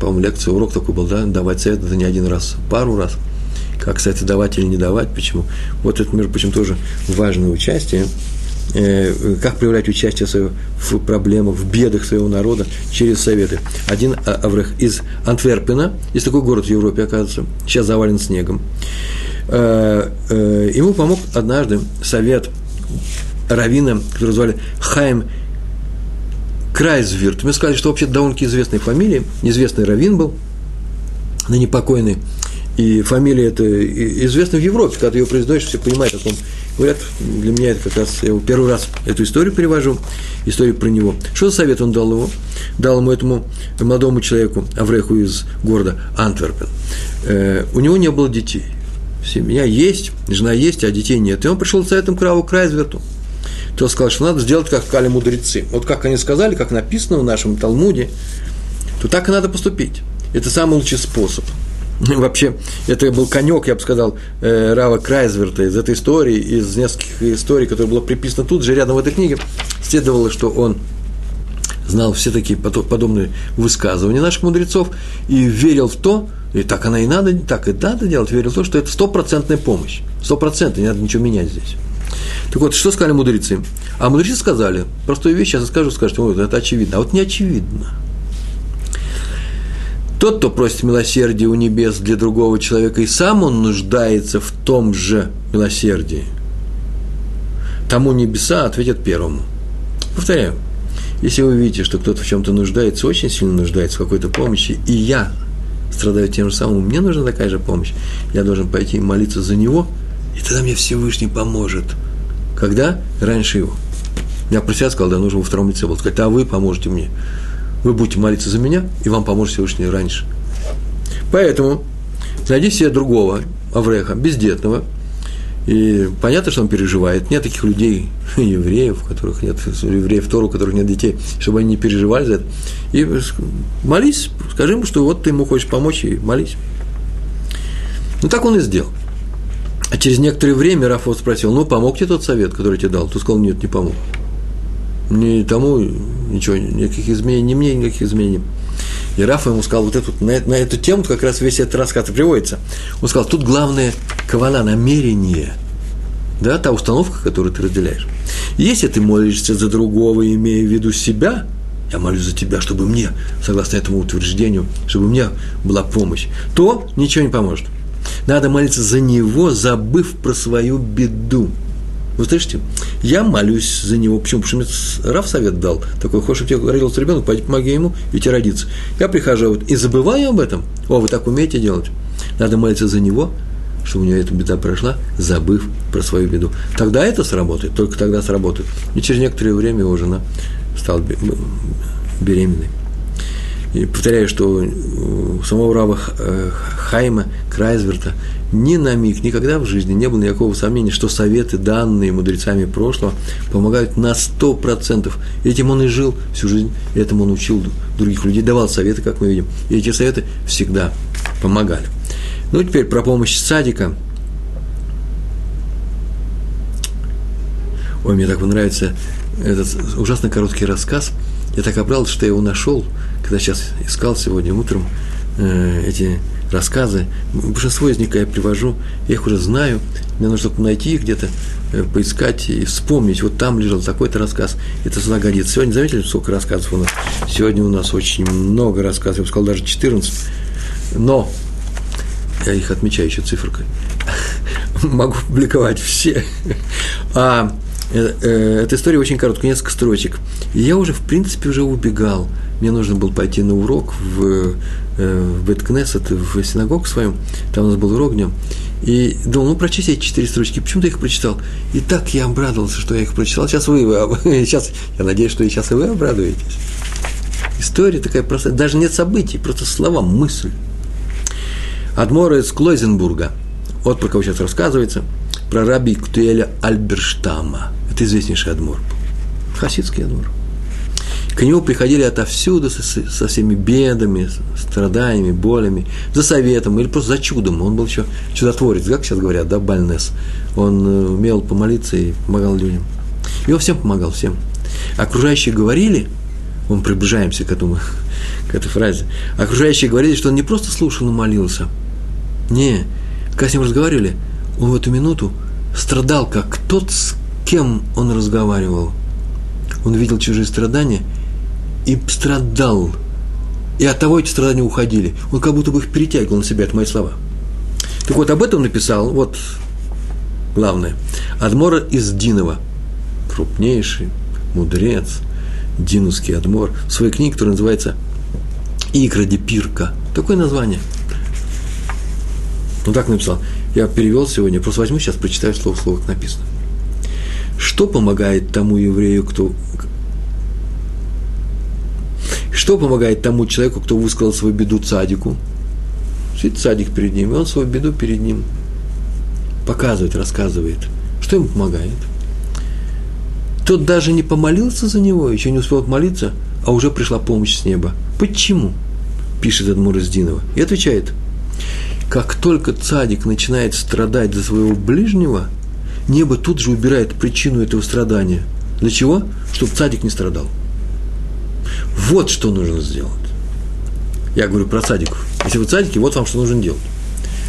по-моему, лекция, урок такой был, да, давать совет, это не один раз, пару раз. Как кстати, давать или не давать, почему? Вот это, между прочим, тоже важное участие Э, как проявлять участие свое в проблемах, в бедах своего народа через советы. Один а, Аврех из Антверпена, есть такой город в Европе, оказывается, сейчас завален снегом. Э, э, ему помог однажды совет равина, который звали Хайм Крайзвирт. Мы сказали, что вообще довольно-таки известной фамилии, известный равин был, ныне покойный, и фамилия эта известна в Европе, когда ее произносишь, все понимают, о ком Говорят, для меня это как раз, я его первый раз эту историю перевожу, историю про него. Что за совет он дал ему? Дал ему этому молодому человеку, Авреху из города Антверпен. Э, у него не было детей. Семья есть, жена есть, а детей нет. И он пришел с советом к Раву Крайзверту. То сказал, что надо сделать, как сказали мудрецы. Вот как они сказали, как написано в нашем Талмуде, то так и надо поступить. Это самый лучший способ – <laughs> вообще, это был конек, я бы сказал, э, Рава Крайзверта из этой истории, из нескольких историй, которые было приписано тут же, рядом в этой книге, следовало, что он знал все такие подобные высказывания наших мудрецов и верил в то, и так она и надо, так и надо делать, верил в то, что это стопроцентная помощь. Стопроцентная, не надо ничего менять здесь. Так вот, что сказали мудрецы? А мудрецы сказали, простую вещь, сейчас скажу, скажете, вот это очевидно. А вот не очевидно. Тот, кто просит милосердия у небес для другого человека, и сам он нуждается в том же милосердии. Тому небеса ответят первому. Повторяю, если вы видите, что кто-то в чем-то нуждается, очень сильно нуждается в какой-то помощи, и я страдаю тем же самым, мне нужна такая же помощь, я должен пойти молиться за него, и тогда мне Всевышний поможет. Когда? Раньше его. Я про себя сказал, да, нужно во втором лице был сказать, а вы поможете мне вы будете молиться за меня, и вам поможет Всевышний раньше. Поэтому найди себе другого Авреха, бездетного, и понятно, что он переживает. Нет таких людей, <laughs> евреев, у которых нет, евреев Тору, у которых нет детей, чтобы они не переживали за это. И молись, скажи ему, что вот ты ему хочешь помочь, и молись. Ну, так он и сделал. А через некоторое время Рафот спросил, ну, помог тебе тот совет, который тебе дал? Ты сказал, нет, не помог ни тому ничего, никаких изменений, ни мне никаких изменений. И Рафа ему сказал вот эту, на, на эту тему как раз весь этот рассказ и приводится. Он сказал, тут главное кавана, намерение, да, та установка, которую ты разделяешь. Если ты молишься за другого, имея в виду себя, я молюсь за тебя, чтобы мне, согласно этому утверждению, чтобы мне была помощь, то ничего не поможет. Надо молиться за него, забыв про свою беду. Вы слышите? Я молюсь за него. Почему? Потому что мне Раф совет дал. Такой, хочешь, чтобы тебе родился ребенок, пойди помоги ему, и тебе родится. Я прихожу вот, и забываю об этом. О, вы так умеете делать? Надо молиться за него, чтобы у него эта беда прошла, забыв про свою беду. Тогда это сработает, только тогда сработает. И через некоторое время его жена стала беременной. И повторяю, что у самого Рава э, Хайма Крайзверта ни на миг, никогда в жизни не было никакого сомнения, что советы, данные мудрецами прошлого, помогают на 100%. Этим он и жил всю жизнь, этому он учил других людей, давал советы, как мы видим. И эти советы всегда помогали. Ну, теперь про помощь садика. Ой, мне так понравится этот ужасно короткий рассказ. Я так обрадовался, что я его нашел, когда сейчас искал сегодня утром э, эти рассказы. Большинство из них я привожу, я их уже знаю, мне нужно только найти их где-то, э, поискать и вспомнить. Вот там лежал такой-то рассказ, это сюда годится. Сегодня, заметили, сколько рассказов у нас? Сегодня у нас очень много рассказов, я бы сказал, даже 14. Но я их отмечаю еще циферкой. <laughs> Могу публиковать все. А эта история очень короткая, несколько строчек. Я уже, в принципе, уже убегал. Мне нужно было пойти на урок в, э, в Беткнесет, в синагогу свою. Там у нас был урок днем. И думал, ну, прочесть эти четыре строчки. Почему-то их прочитал. И так я обрадовался, что я их прочитал. Сейчас вы, <laughs> сейчас, я надеюсь, что и сейчас и вы обрадуетесь. История такая простая. Даже нет событий, просто слова, мысль. Адмор из Клойзенбурга. Вот про кого сейчас рассказывается. Про раби Ктуэля Альберштама. Это известнейший адмор. Хасидский адмор. К нему приходили отовсюду со, со всеми бедами, страданиями, болями, за советом или просто за чудом. Он был еще чудотворец, как сейчас говорят, да, Бальнес. Он э, умел помолиться и помогал людям. И он всем помогал, всем. Окружающие говорили, мы приближаемся к этому, <laughs> к этой фразе, окружающие говорили, что он не просто слушал, но молился – не, когда с ним разговаривали, он в эту минуту страдал, как тот, с кем он разговаривал. Он видел чужие страдания и страдал. И от того эти страдания уходили. Он как будто бы их перетягивал на себя, это мои слова. Так вот, об этом написал, вот главное, Адмора из Динова, крупнейший мудрец, динусский Адмор, в своей книге, которая называется «Икра Депирка». Такое название – ну так написал. Я перевел сегодня, просто возьму сейчас, прочитаю слово в слово, как написано. Что помогает тому еврею, кто... Что помогает тому человеку, кто высказал свою беду цадику? Сидит цадик перед ним, и он свою беду перед ним показывает, рассказывает. Что ему помогает? Тот даже не помолился за него, еще не успел молиться, а уже пришла помощь с неба. Почему? Пишет Адмур Издинова. И отвечает – как только цадик начинает страдать за своего ближнего, небо тут же убирает причину этого страдания. Для чего? Чтобы цадик не страдал. Вот что нужно сделать. Я говорю про цадиков. Если вы цадики, вот вам что нужно делать.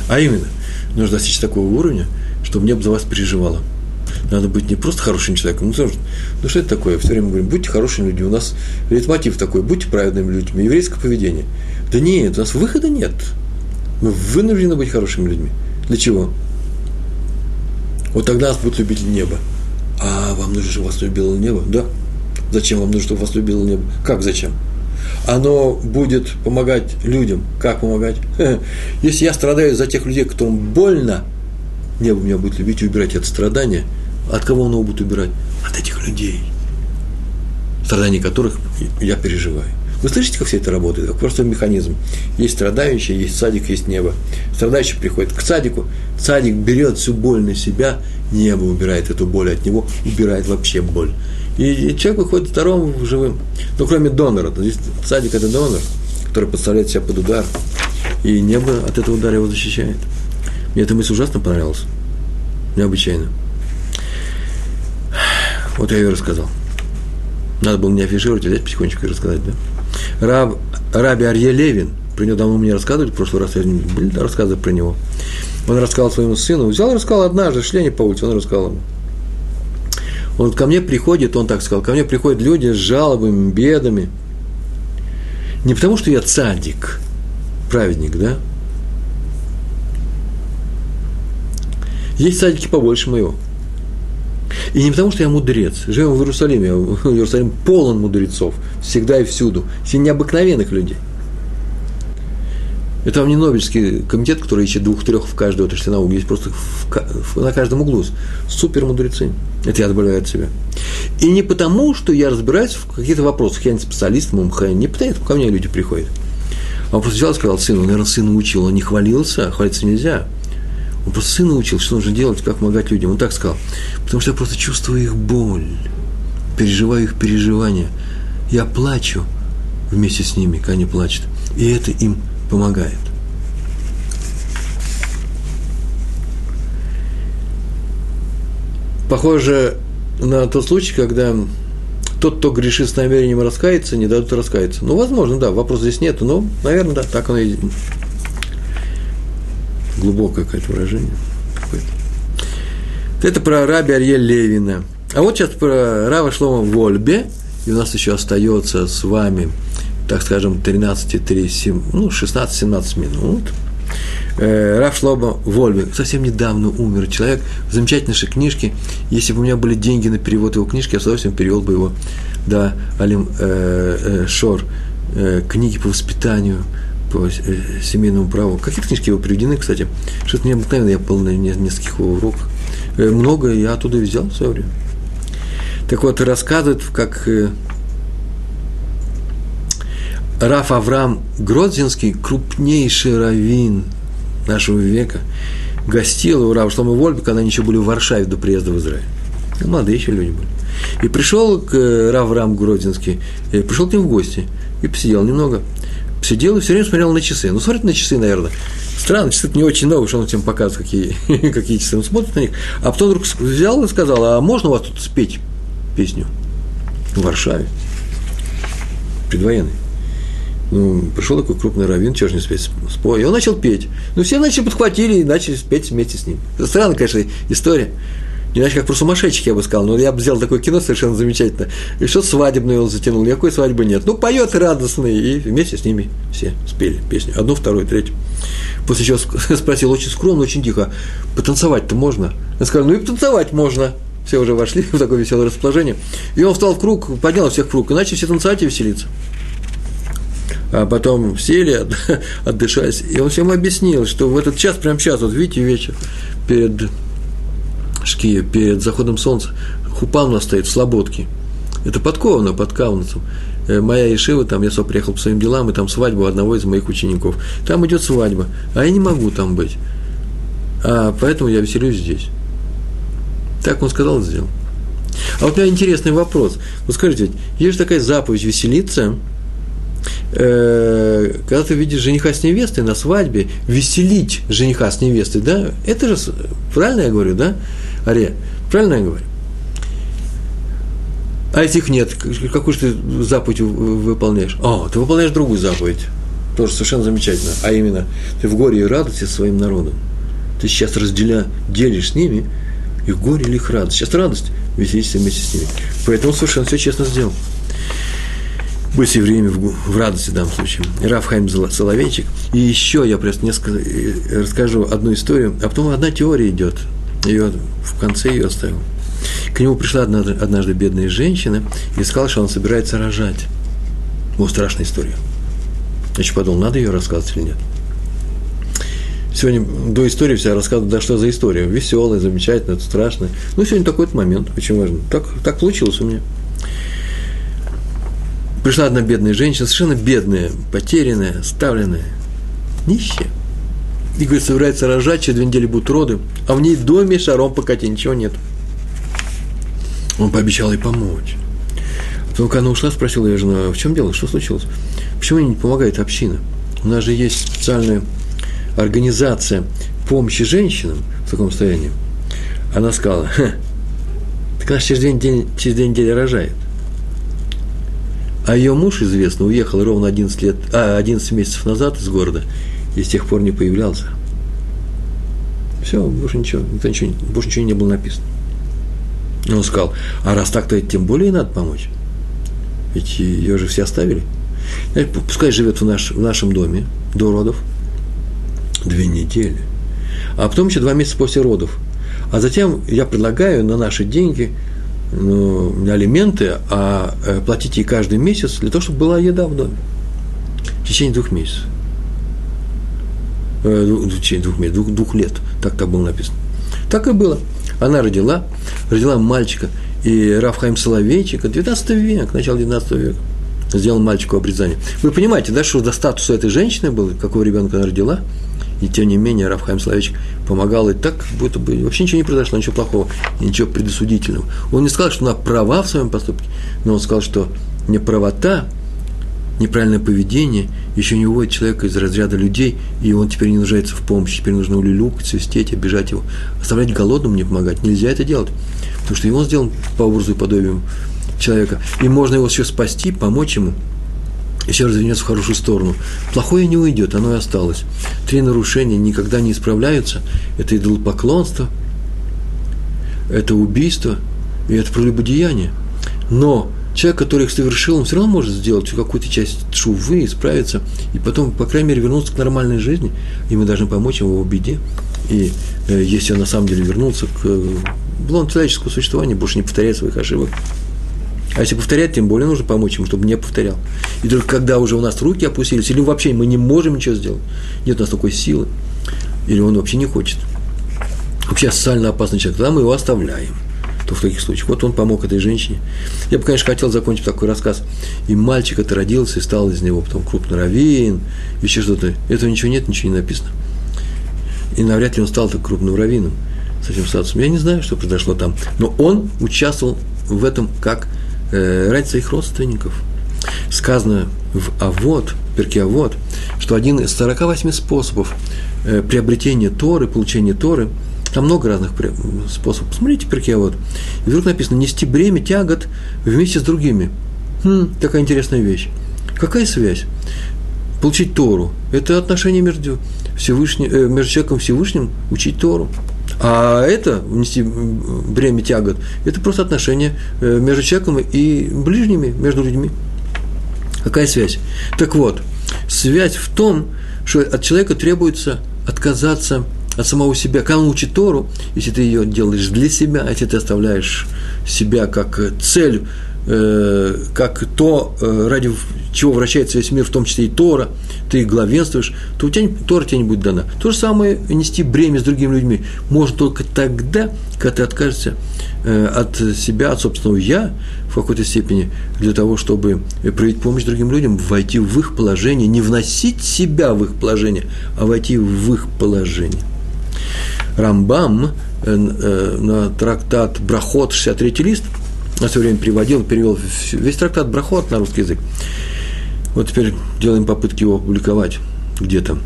А именно, нужно достичь такого уровня, чтобы небо за вас переживало. Надо быть не просто хорошим человеком, ну, тоже, ну что это такое? Все время говорим, будьте хорошими людьми. У нас лейтмотив такой, будьте праведными людьми, еврейское поведение. Да нет, у нас выхода нет. Мы вынуждены быть хорошими людьми. Для чего? Вот тогда нас будут любить небо. А вам нужно, чтобы вас любило небо? Да. Зачем вам нужно, чтобы вас любило небо? Как зачем? Оно будет помогать людям. Как помогать? <laughs> Если я страдаю за тех людей, которым больно, небо меня будет любить и убирать от страдания. От кого оно будет убирать? От этих людей, страдания которых я переживаю. Вы слышите, как все это работает? Как просто механизм. Есть страдающий, есть садик, есть небо. Страдающий приходит к садику, садик берет всю боль на себя, небо убирает эту боль от него, убирает вообще боль. И человек выходит здоровым, живым. Ну, кроме донора. Здесь садик – это донор, который подставляет себя под удар. И небо от этого удара его защищает. Мне эта мысль ужасно понравилась. Необычайно. Вот я ее рассказал. Надо было не афишировать, а взять потихонечку и рассказать, да? Раб, Раби Арье Левин, про него давно мне рассказывали, в прошлый раз я были рассказы про него. Он рассказал своему сыну, взял и рассказал однажды, шли они по улице, он рассказал ему. Он ко мне приходит, он так сказал, ко мне приходят люди с жалобами, бедами. Не потому, что я цадик, праведник, да? Есть садики побольше моего. И не потому, что я мудрец. Живем в Иерусалиме. <laughs> Иерусалим полон мудрецов. Всегда и всюду. Все необыкновенных людей. Это вам не Нобелевский комитет, который ищет двух-трех в каждой отрасли науки. Есть просто в, в, на каждом углу супер мудрецы. Это я добавляю от себя. И не потому, что я разбираюсь в каких-то вопросах. Я не специалист, мумха. Не потому, ко мне люди приходят. А он просто взял и сказал сыну, наверное, сын учил, он не хвалился, хвалиться нельзя. Он просто сына учил, что нужно делать, как помогать людям. Он так сказал. Потому что я просто чувствую их боль, переживаю их переживания. Я плачу вместе с ними, когда они плачут. И это им помогает. Похоже на тот случай, когда тот, кто грешит с намерением раскаяться, не дадут раскаяться. Ну, возможно, да, вопрос здесь нет, но, наверное, да, так оно и глубокое какое-то выражение. Какое-то. Это про раби Арье Левина. А вот сейчас про Рава Шлома Вольбе, и у нас еще остается с вами, так скажем, 13, 3, 7, ну, 16-17 минут. Э, Рав Шлома Вольбе совсем недавно умер человек в замечательнейшей книжке. Если бы у меня были деньги на перевод его книжки, я с удовольствием перевел бы его да, Алим э, э, Шор, э, книги по воспитанию, по э, семейному праву. Какие книжки его приведены, кстати? Что-то необыкновенное, я был на нескольких уроках. Э, много я оттуда взял в свое время. Так вот, рассказывает, как э, Раф Авраам Гродзинский, крупнейший раввин нашего века, гостил у Рава Шлома Вольба, когда они еще были в Варшаве до приезда в Израиль. Ну, молодые еще люди были. И пришел к Рав Авраам Гродзинский, пришел к ним в гости и посидел немного. Сидел и все время смотрел на часы. Ну, смотрит на часы, наверное. Странно, часы не очень новые, что он всем показывает, какие, <laughs> какие часы. Он смотрит на них. А потом вдруг взял и сказал, а можно у вас тут спеть песню? В Варшаве. Предвоенный. Ну, пришел такой крупный раввин, чего же не спеть, спой. И он начал петь. Ну, все начали подхватили и начали петь вместе с ним. Странная, конечно, история. Не иначе как про сумасшедших, я бы сказал. Но я бы сделал такое кино совершенно замечательно. И что свадебное он затянул, никакой свадьбы нет. Ну, поет радостный, и вместе с ними все спели песню. Одну, вторую, третью. После чего <laughs> спросил очень скромно, очень тихо, потанцевать-то можно? Я сказал, ну и потанцевать можно. Все уже вошли <laughs> в такое веселое расположение. И он встал в круг, поднял всех в круг, и начали все танцевать и веселиться. А потом сели, <laughs> отдышались, и он всем объяснил, что в этот час, прям сейчас, вот видите, вечер, перед Шкия перед заходом солнца, хупан у нас стоит в Слободке. Это подковано под Кауницем. Э, моя Ишива, там я сам приехал по своим делам, и там свадьба одного из моих учеников. Там идет свадьба, а я не могу там быть. А поэтому я веселюсь здесь. Так он сказал и сделал. А вот у меня интересный вопрос. Вот скажите, есть же такая заповедь веселиться, э, когда ты видишь жениха с невестой на свадьбе, веселить жениха с невестой, да? Это же, правильно я говорю, да? Аре. Правильно я говорю? А если их нет, какую же ты заповедь выполняешь? О, ты выполняешь другую заповедь. Тоже совершенно замечательно. А именно, ты в горе и радости своим народом. Ты сейчас разделя, делишь с ними их горе или их радость. Сейчас радость, веселись вместе с ними. Поэтому совершенно все честно сделал. Быть евреями в, в радости в данном случае. Рафхайм Соловейчик. И еще я просто несколько э, расскажу одну историю, а потом одна теория идет – ее в конце ее оставил. К нему пришла однажды, однажды бедная женщина и сказала, что он собирается рожать. О, страшная история. Я еще подумал, надо ее рассказывать или нет. Сегодня до истории вся рассказывают, да что за история. Веселая, замечательная, это страшно. Ну, сегодня такой-то момент, очень важно. Так, так получилось у меня. Пришла одна бедная женщина, совершенно бедная, потерянная, ставленная, нищая – и говорит, собирается рожать, через две недели будут роды, а в ней доме шаром покати, ничего нет. Он пообещал ей помочь. Потом, когда она ушла, спросила ее жена, в чем дело, что случилось? Почему не помогает община? У нас же есть специальная организация помощи женщинам в таком состоянии. Она сказала, так она через две, недели, через две недели рожает. А ее муж, известно, уехал ровно 11, лет, а, 11 месяцев назад из города и с тех пор не появлялся. Все, больше ничего, никто ничего, больше ничего не было написано. И он сказал, а раз так, то тем более надо помочь. Ведь ее же все оставили. Пускай живет в, наш, в нашем доме до родов две недели. А потом еще два месяца после родов. А затем я предлагаю на наши деньги ну, алименты, а э, платить ей каждый месяц для того, чтобы была еда в доме. В течение двух месяцев. Э, в течение двух, двух, двух лет, так там было написано. Так и было. Она родила, родила мальчика, и Рафхайм Соловейчик, 19 век, начало 19 века, сделал мальчику обрезание. Вы понимаете, да, что до статуса этой женщины было, какого ребенка она родила, и тем не менее Рафхайм Соловейчик помогал и так, будто бы вообще ничего не произошло, ничего плохого, ничего предосудительного. Он не сказал, что она права в своем поступке, но он сказал, что неправота неправильное поведение еще не уводит человека из разряда людей, и он теперь не нуждается в помощи, теперь нужно улюлюкать, свистеть, обижать его. Оставлять голодным не помогать, нельзя это делать, потому что и он сделан по образу и подобию человека, и можно его еще спасти, помочь ему, еще развернется в хорошую сторону. Плохое не уйдет, оно и осталось. Три нарушения никогда не исправляются. Это идолопоклонство, это убийство и это прелюбодеяние. Но человек, который их совершил, он все равно может сделать какую-то часть шувы, исправиться, и потом, по крайней мере, вернуться к нормальной жизни, и мы должны помочь ему в беде. И э, если он на самом деле вернулся к э, блону человеческого больше не повторяет своих ошибок. А если повторять, тем более нужно помочь ему, чтобы не повторял. И только когда уже у нас руки опустились, или вообще мы не можем ничего сделать, нет у нас такой силы, или он вообще не хочет. Вообще социально опасный человек, тогда мы его оставляем. То в таких случаях. Вот он помог этой женщине. Я бы, конечно, хотел закончить такой рассказ. И мальчик это родился, и стал из него потом крупный раввин, еще что-то. Этого ничего нет, ничего не написано. И навряд ли он стал так крупным раввином с этим статусом. Я не знаю, что произошло там. Но он участвовал в этом как э, ради своих родственников. Сказано в Авод, перке Авод, что один из 48 способов э, приобретения Торы, получения Торы, там много разных способов. Посмотрите перке Авод. И вдруг написано «нести бремя тягот вместе с другими». Хм, такая интересная вещь. Какая связь? Получить Тору – это отношение между, Всевышним, э, между человеком Всевышним, учить Тору. А это, внести бремя тягот, это просто отношение э, между человеком и ближними, между людьми. Какая связь? Так вот, связь в том, что от человека требуется отказаться от самого себя. Когда он учит Тору, если ты ее делаешь для себя, если ты оставляешь себя как цель Э, как то, э, ради чего вращается весь мир, в том числе и Тора, ты главенствуешь, то у тебя Тора тебе не будет дана. То же самое нести бремя с другими людьми можно только тогда, когда ты откажешься э, от себя, от собственного «я» в какой-то степени, для того, чтобы проявить помощь другим людям, войти в их положение, не вносить себя в их положение, а войти в их положение. Рамбам на трактат Брахот, 63 лист – на свое время переводил, перевел весь трактат Брахот на русский язык. Вот теперь делаем попытки его опубликовать где-то.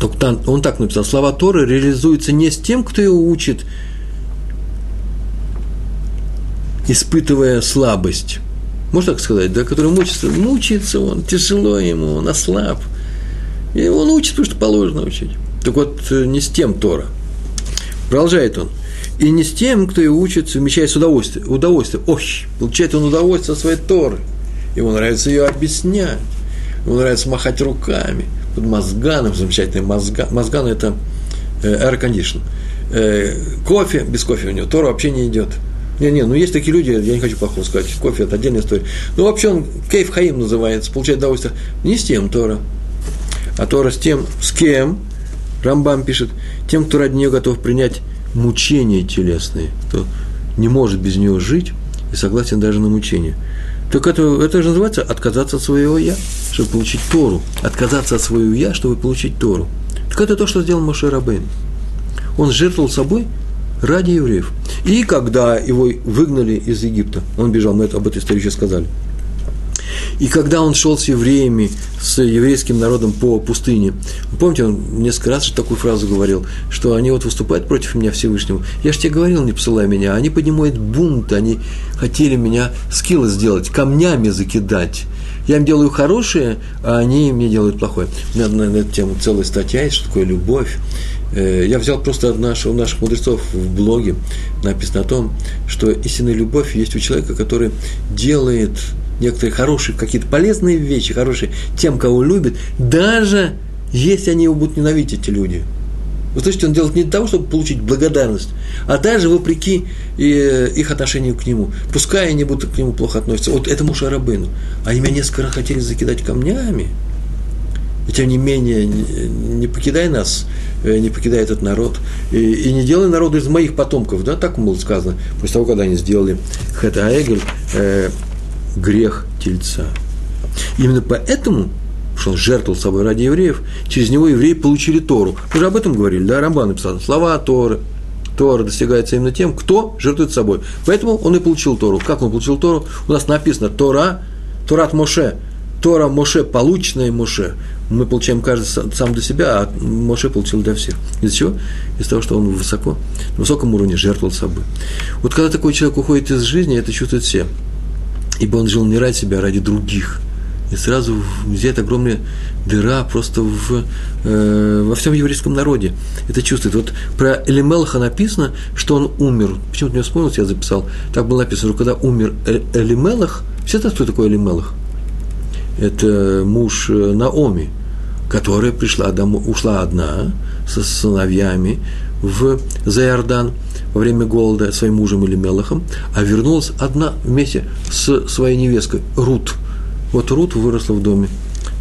Только он так написал, слова Торы реализуются не с тем, кто его учит, испытывая слабость. Можно так сказать, да, который мучится, мучается он, тяжело ему, он ослаб. И он учит, потому что положено учить. Так вот, э, не с тем Тора. Продолжает он – и не с тем, кто его учит, совмещая с удовольствием. Удовольствие. Ох, получает он удовольствие от своей Торы. Ему нравится ее объяснять. Ему нравится махать руками. Под мозганом, замечательный мозган. Мозган – это э, air condition. Э, кофе, без кофе у него, Тора вообще не идет. Не-не, ну есть такие люди, я не хочу плохого сказать, кофе – это отдельная история. Ну, вообще он кейф хаим называется, получает удовольствие не с тем Тора, а Тора с тем, с кем, Рамбам пишет, тем, кто ради нее готов принять мучения телесные, кто не может без него жить и согласен даже на мучение. Так это, это же называется отказаться от своего «я», чтобы получить Тору. Отказаться от своего «я», чтобы получить Тору. Так это то, что сделал Моше Рабейн. Он жертвовал собой ради евреев. И когда его выгнали из Египта, он бежал, мы это, об этой истории еще сказали – и когда он шел с евреями, с еврейским народом по пустыне, вы помните, он несколько раз такую фразу говорил, что они вот выступают против меня Всевышнего. Я же тебе говорил, не посылай меня. Они поднимают бунт, они хотели меня скиллы сделать, камнями закидать. Я им делаю хорошее, а они мне делают плохое. У меня на эту тему целая статья есть, что такое любовь. Э, я взял просто от наших, у наших мудрецов в блоге, написано о том, что истинная любовь есть у человека, который делает некоторые хорошие, какие-то полезные вещи, хорошие тем, кого любит, даже если они его будут ненавидеть, эти люди. Вы слышите, он делает не для того, чтобы получить благодарность, а даже вопреки э, их отношению к нему. Пускай они будут к нему плохо относиться. Вот этому Шарабыну. Они меня несколько раз хотели закидать камнями. И тем не менее, не покидай нас, э, не покидай этот народ, и, и не делай народу из моих потомков, да, так было сказано, после того, когда они сделали Хэта Эгель, э, грех тельца. Именно поэтому, что он жертвовал собой ради евреев, через него евреи получили Тору. Мы же об этом говорили, да, Рамбан написал, слова Торы. Тора достигается именно тем, кто жертвует собой. Поэтому он и получил Тору. Как он получил Тору? У нас написано Тора, Торат Моше, Тора Моше, полученная Моше. Мы получаем каждый сам для себя, а Моше получил для всех. Из-за чего? Из-за того, что он высоко, на высоком уровне жертвовал собой. Вот когда такой человек уходит из жизни, это чувствуют все ибо он жил не ради себя, а ради других. и сразу взять огромная дыра просто в, э, во всем еврейском народе. Это чувствует. Вот про Элимелаха написано, что он умер. Почему-то мне вспомнилось, я записал. Так было написано, что когда умер Элимелах, все знают, кто такой Элимелах? Это муж э, Наоми, которая пришла домой, ушла одна со сыновьями в Заярдан во время голода своим мужем или Мелахом, а вернулась одна вместе с своей невесткой Рут – вот Рут выросла в доме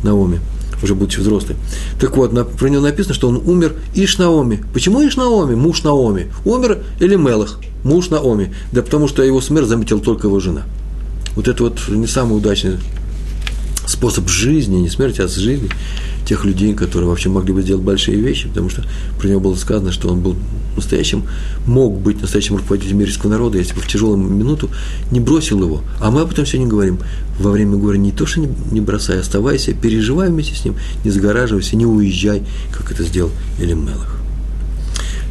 Наоми, уже будучи взрослой. Так вот, про него написано, что он умер Иш Наоми. Почему Иш Наоми? Муж Наоми. Умер или Мелах, муж Наоми. Да потому что его смерть заметила только его жена. Вот это вот не самый удачный способ жизни, не смерти, а жизни тех людей, которые вообще могли бы сделать большие вещи, потому что про него было сказано, что он был настоящим, мог быть настоящим руководителем мирского народа, если бы в тяжелую минуту не бросил его. А мы об этом сегодня говорим. Во время горя не то, что не, не бросай, оставайся, переживай вместе с ним, не загораживайся, не уезжай, как это сделал Элимелах.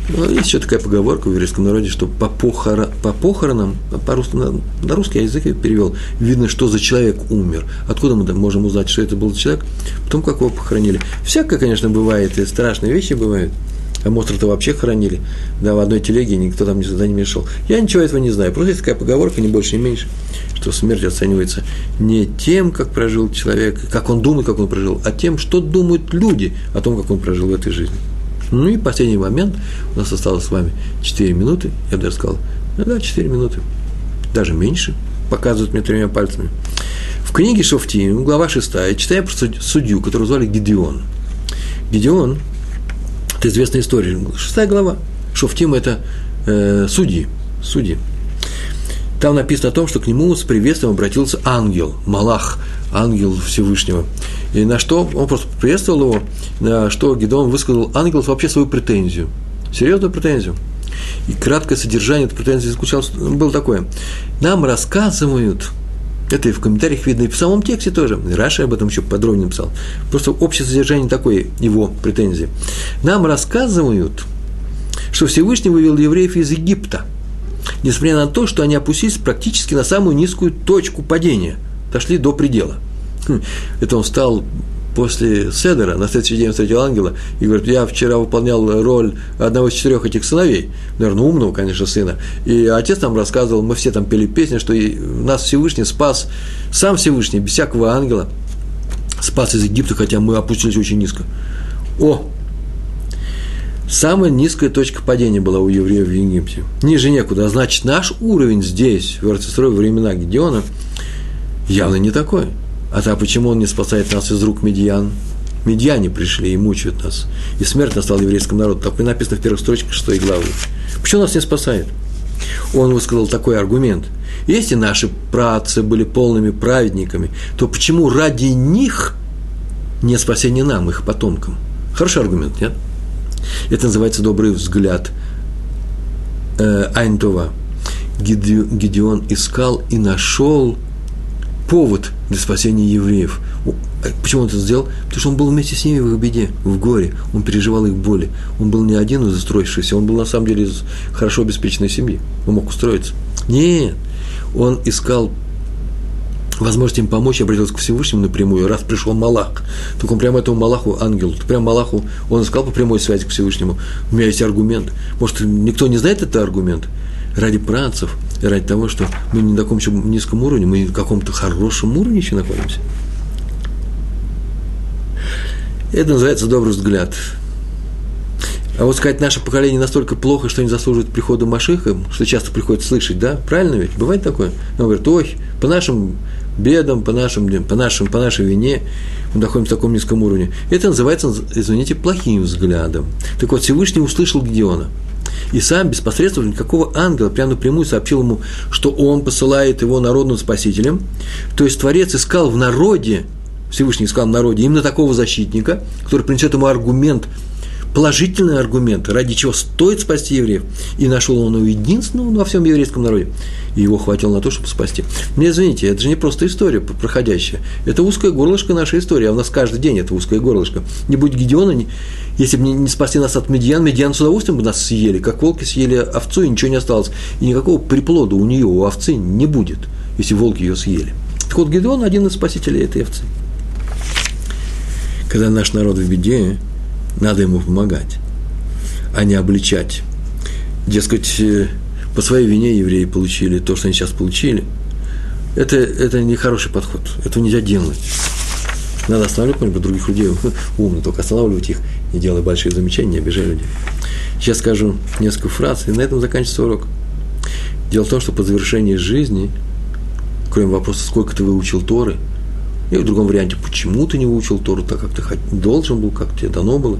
Ну, есть еще такая поговорка в еврейском народе, что по, похора, по похоронам, по русски, на, на русский язык я перевел, видно, что за человек умер. Откуда мы можем узнать, что это был человек? Потом, как его похоронили. Всякое, конечно, бывает, и страшные вещи бывают. А Моцарта вообще хоронили, да, в одной телеге, никто там никогда не мешал. Я ничего этого не знаю, просто есть такая поговорка, не больше, не меньше, что смерть оценивается не тем, как прожил человек, как он думает, как он прожил, а тем, что думают люди о том, как он прожил в этой жизни. Ну и последний момент, у нас осталось с вами 4 минуты, я даже сказал, ну да, 4 минуты, даже меньше, показывают мне тремя пальцами. В книге Шофтим, глава 6, читаю про судью, которого звали Гедеон. Гедеон, это известная история, шестая глава. Шофтим – это э, судьи, судьи. Там написано о том, что к нему с приветствием обратился ангел, Малах, ангел Всевышнего. И на что он просто приветствовал его, на что Гедон высказал ангелу вообще свою претензию, серьезную претензию. И краткое содержание этой претензии заключалось, было такое. Нам рассказывают, это и в комментариях видно, и в самом тексте тоже. Раша об этом еще подробнее написал. Просто общее содержание такое его претензии. Нам рассказывают, что Всевышний вывел евреев из Египта, несмотря на то, что они опустились практически на самую низкую точку падения, дошли до предела. Хм, это он встал после Седера, на следующий день встретил ангела и говорит, я вчера выполнял роль одного из четырех этих сыновей, наверное, умного, конечно, сына, и отец нам рассказывал, мы все там пели песни, что нас Всевышний спас, сам Всевышний, без всякого ангела, спас из Египта, хотя мы опустились очень низко. О, Самая низкая точка падения была у евреев в Египте. Ниже некуда. А значит, наш уровень здесь, в Арцистрой, времена Гедеона, явно не такой. А то почему он не спасает нас из рук медиан? Медиане пришли и мучают нас. И смерть настала еврейскому народу. Так и написано в первых строчках 6 главы. Почему нас не спасает? Он высказал такой аргумент. Если наши працы были полными праведниками, то почему ради них не спасение нам, их потомкам? Хороший аргумент, нет? Это называется добрый взгляд э, Айнтова. Гедеон искал и нашел повод для спасения евреев. А почему он это сделал? Потому что он был вместе с ними в их беде, в горе. Он переживал их боли. Он был не один из устроившихся, он был на самом деле из хорошо обеспеченной семьи. Он мог устроиться. Нет, он искал возможность им помочь, обратился к Всевышнему напрямую, раз пришел Малах, только он прямо этому Малаху, ангелу, прямо Малаху, он искал по прямой связи к Всевышнему, у меня есть аргумент. Может, никто не знает этот аргумент? Ради працев, ради того, что мы не на таком еще низком уровне, мы на каком-то хорошем уровне еще находимся. Это называется добрый взгляд. А вот сказать, наше поколение настолько плохо, что не заслуживает прихода Машиха, что часто приходится слышать, да? Правильно ведь? Бывает такое? Он говорит, ой, по нашим бедам, по, нашим, по, нашим, по нашей вине мы находимся в таком низком уровне. Это называется, извините, плохим взглядом. Так вот, Всевышний услышал Гедеона – и сам без посредства никакого ангела прямо напрямую сообщил ему, что он посылает его народным спасителем. То есть Творец искал в народе, Всевышний искал в народе именно такого защитника, который принесет ему аргумент положительный аргумент, ради чего стоит спасти евреев. И нашел он его единственного во всем еврейском народе. И его хватило на то, чтобы спасти. Мне извините, это же не просто история проходящая. Это узкое горлышко нашей истории. А у нас каждый день это узкое горлышко. Не будь Гедеона, если бы не, спасти нас от медиан, медиан с удовольствием бы нас съели, как волки съели овцу, и ничего не осталось. И никакого приплода у нее, у овцы, не будет, если волки ее съели. Так вот, Гедеон один из спасителей этой овцы. когда наш народ в беде, надо ему помогать, а не обличать. Дескать, э, по своей вине евреи получили то, что они сейчас получили. Это, это не хороший подход. Этого нельзя делать. Надо останавливать, быть, других людей. <laughs> Умно только останавливать их, не делая большие замечания, не обижая людей. Сейчас скажу несколько фраз, и на этом заканчивается урок. Дело в том, что по завершении жизни, кроме вопроса, сколько ты выучил Торы, и в другом варианте, почему ты не выучил Тору так, как ты должен был, как тебе дано было.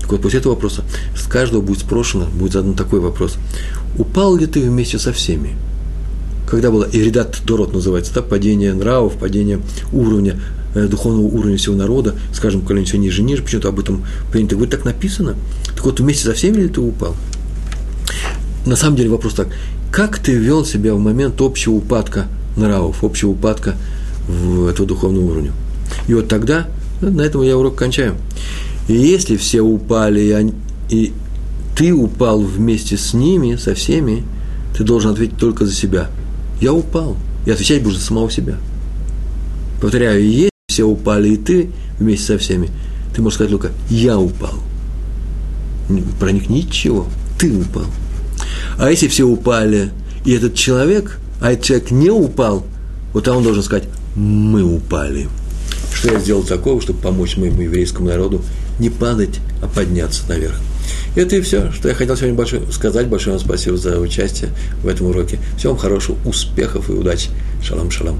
Так вот, после этого вопроса с каждого будет спрошено, будет задан такой вопрос. Упал ли ты вместе со всеми? Когда было Иридат Дорот называется, да, падение нравов, падение уровня, э, духовного уровня всего народа, скажем, когда все ниже ниже, почему-то об этом принято говорить, так написано. Так вот, вместе со всеми ли ты упал? На самом деле вопрос так, как ты вел себя в момент общего упадка нравов, общего упадка в этого духовного уровня? И вот тогда, на этом я урок кончаю. И если все упали, и, они, и ты упал вместе с ними, со всеми, ты должен ответить только за себя. Я упал. И отвечать будешь за самого себя. Повторяю, если все упали, и ты вместе со всеми, ты можешь сказать только «я упал». Про них ничего. Ты упал. А если все упали, и этот человек, а этот человек не упал, вот он должен сказать «мы упали». Что я сделал такого, чтобы помочь моему еврейскому народу не падать, а подняться наверх. Это и все, что я хотел сегодня большое, сказать. Большое вам спасибо за участие в этом уроке. Всего вам хорошего, успехов и удачи. Шалом, шалом.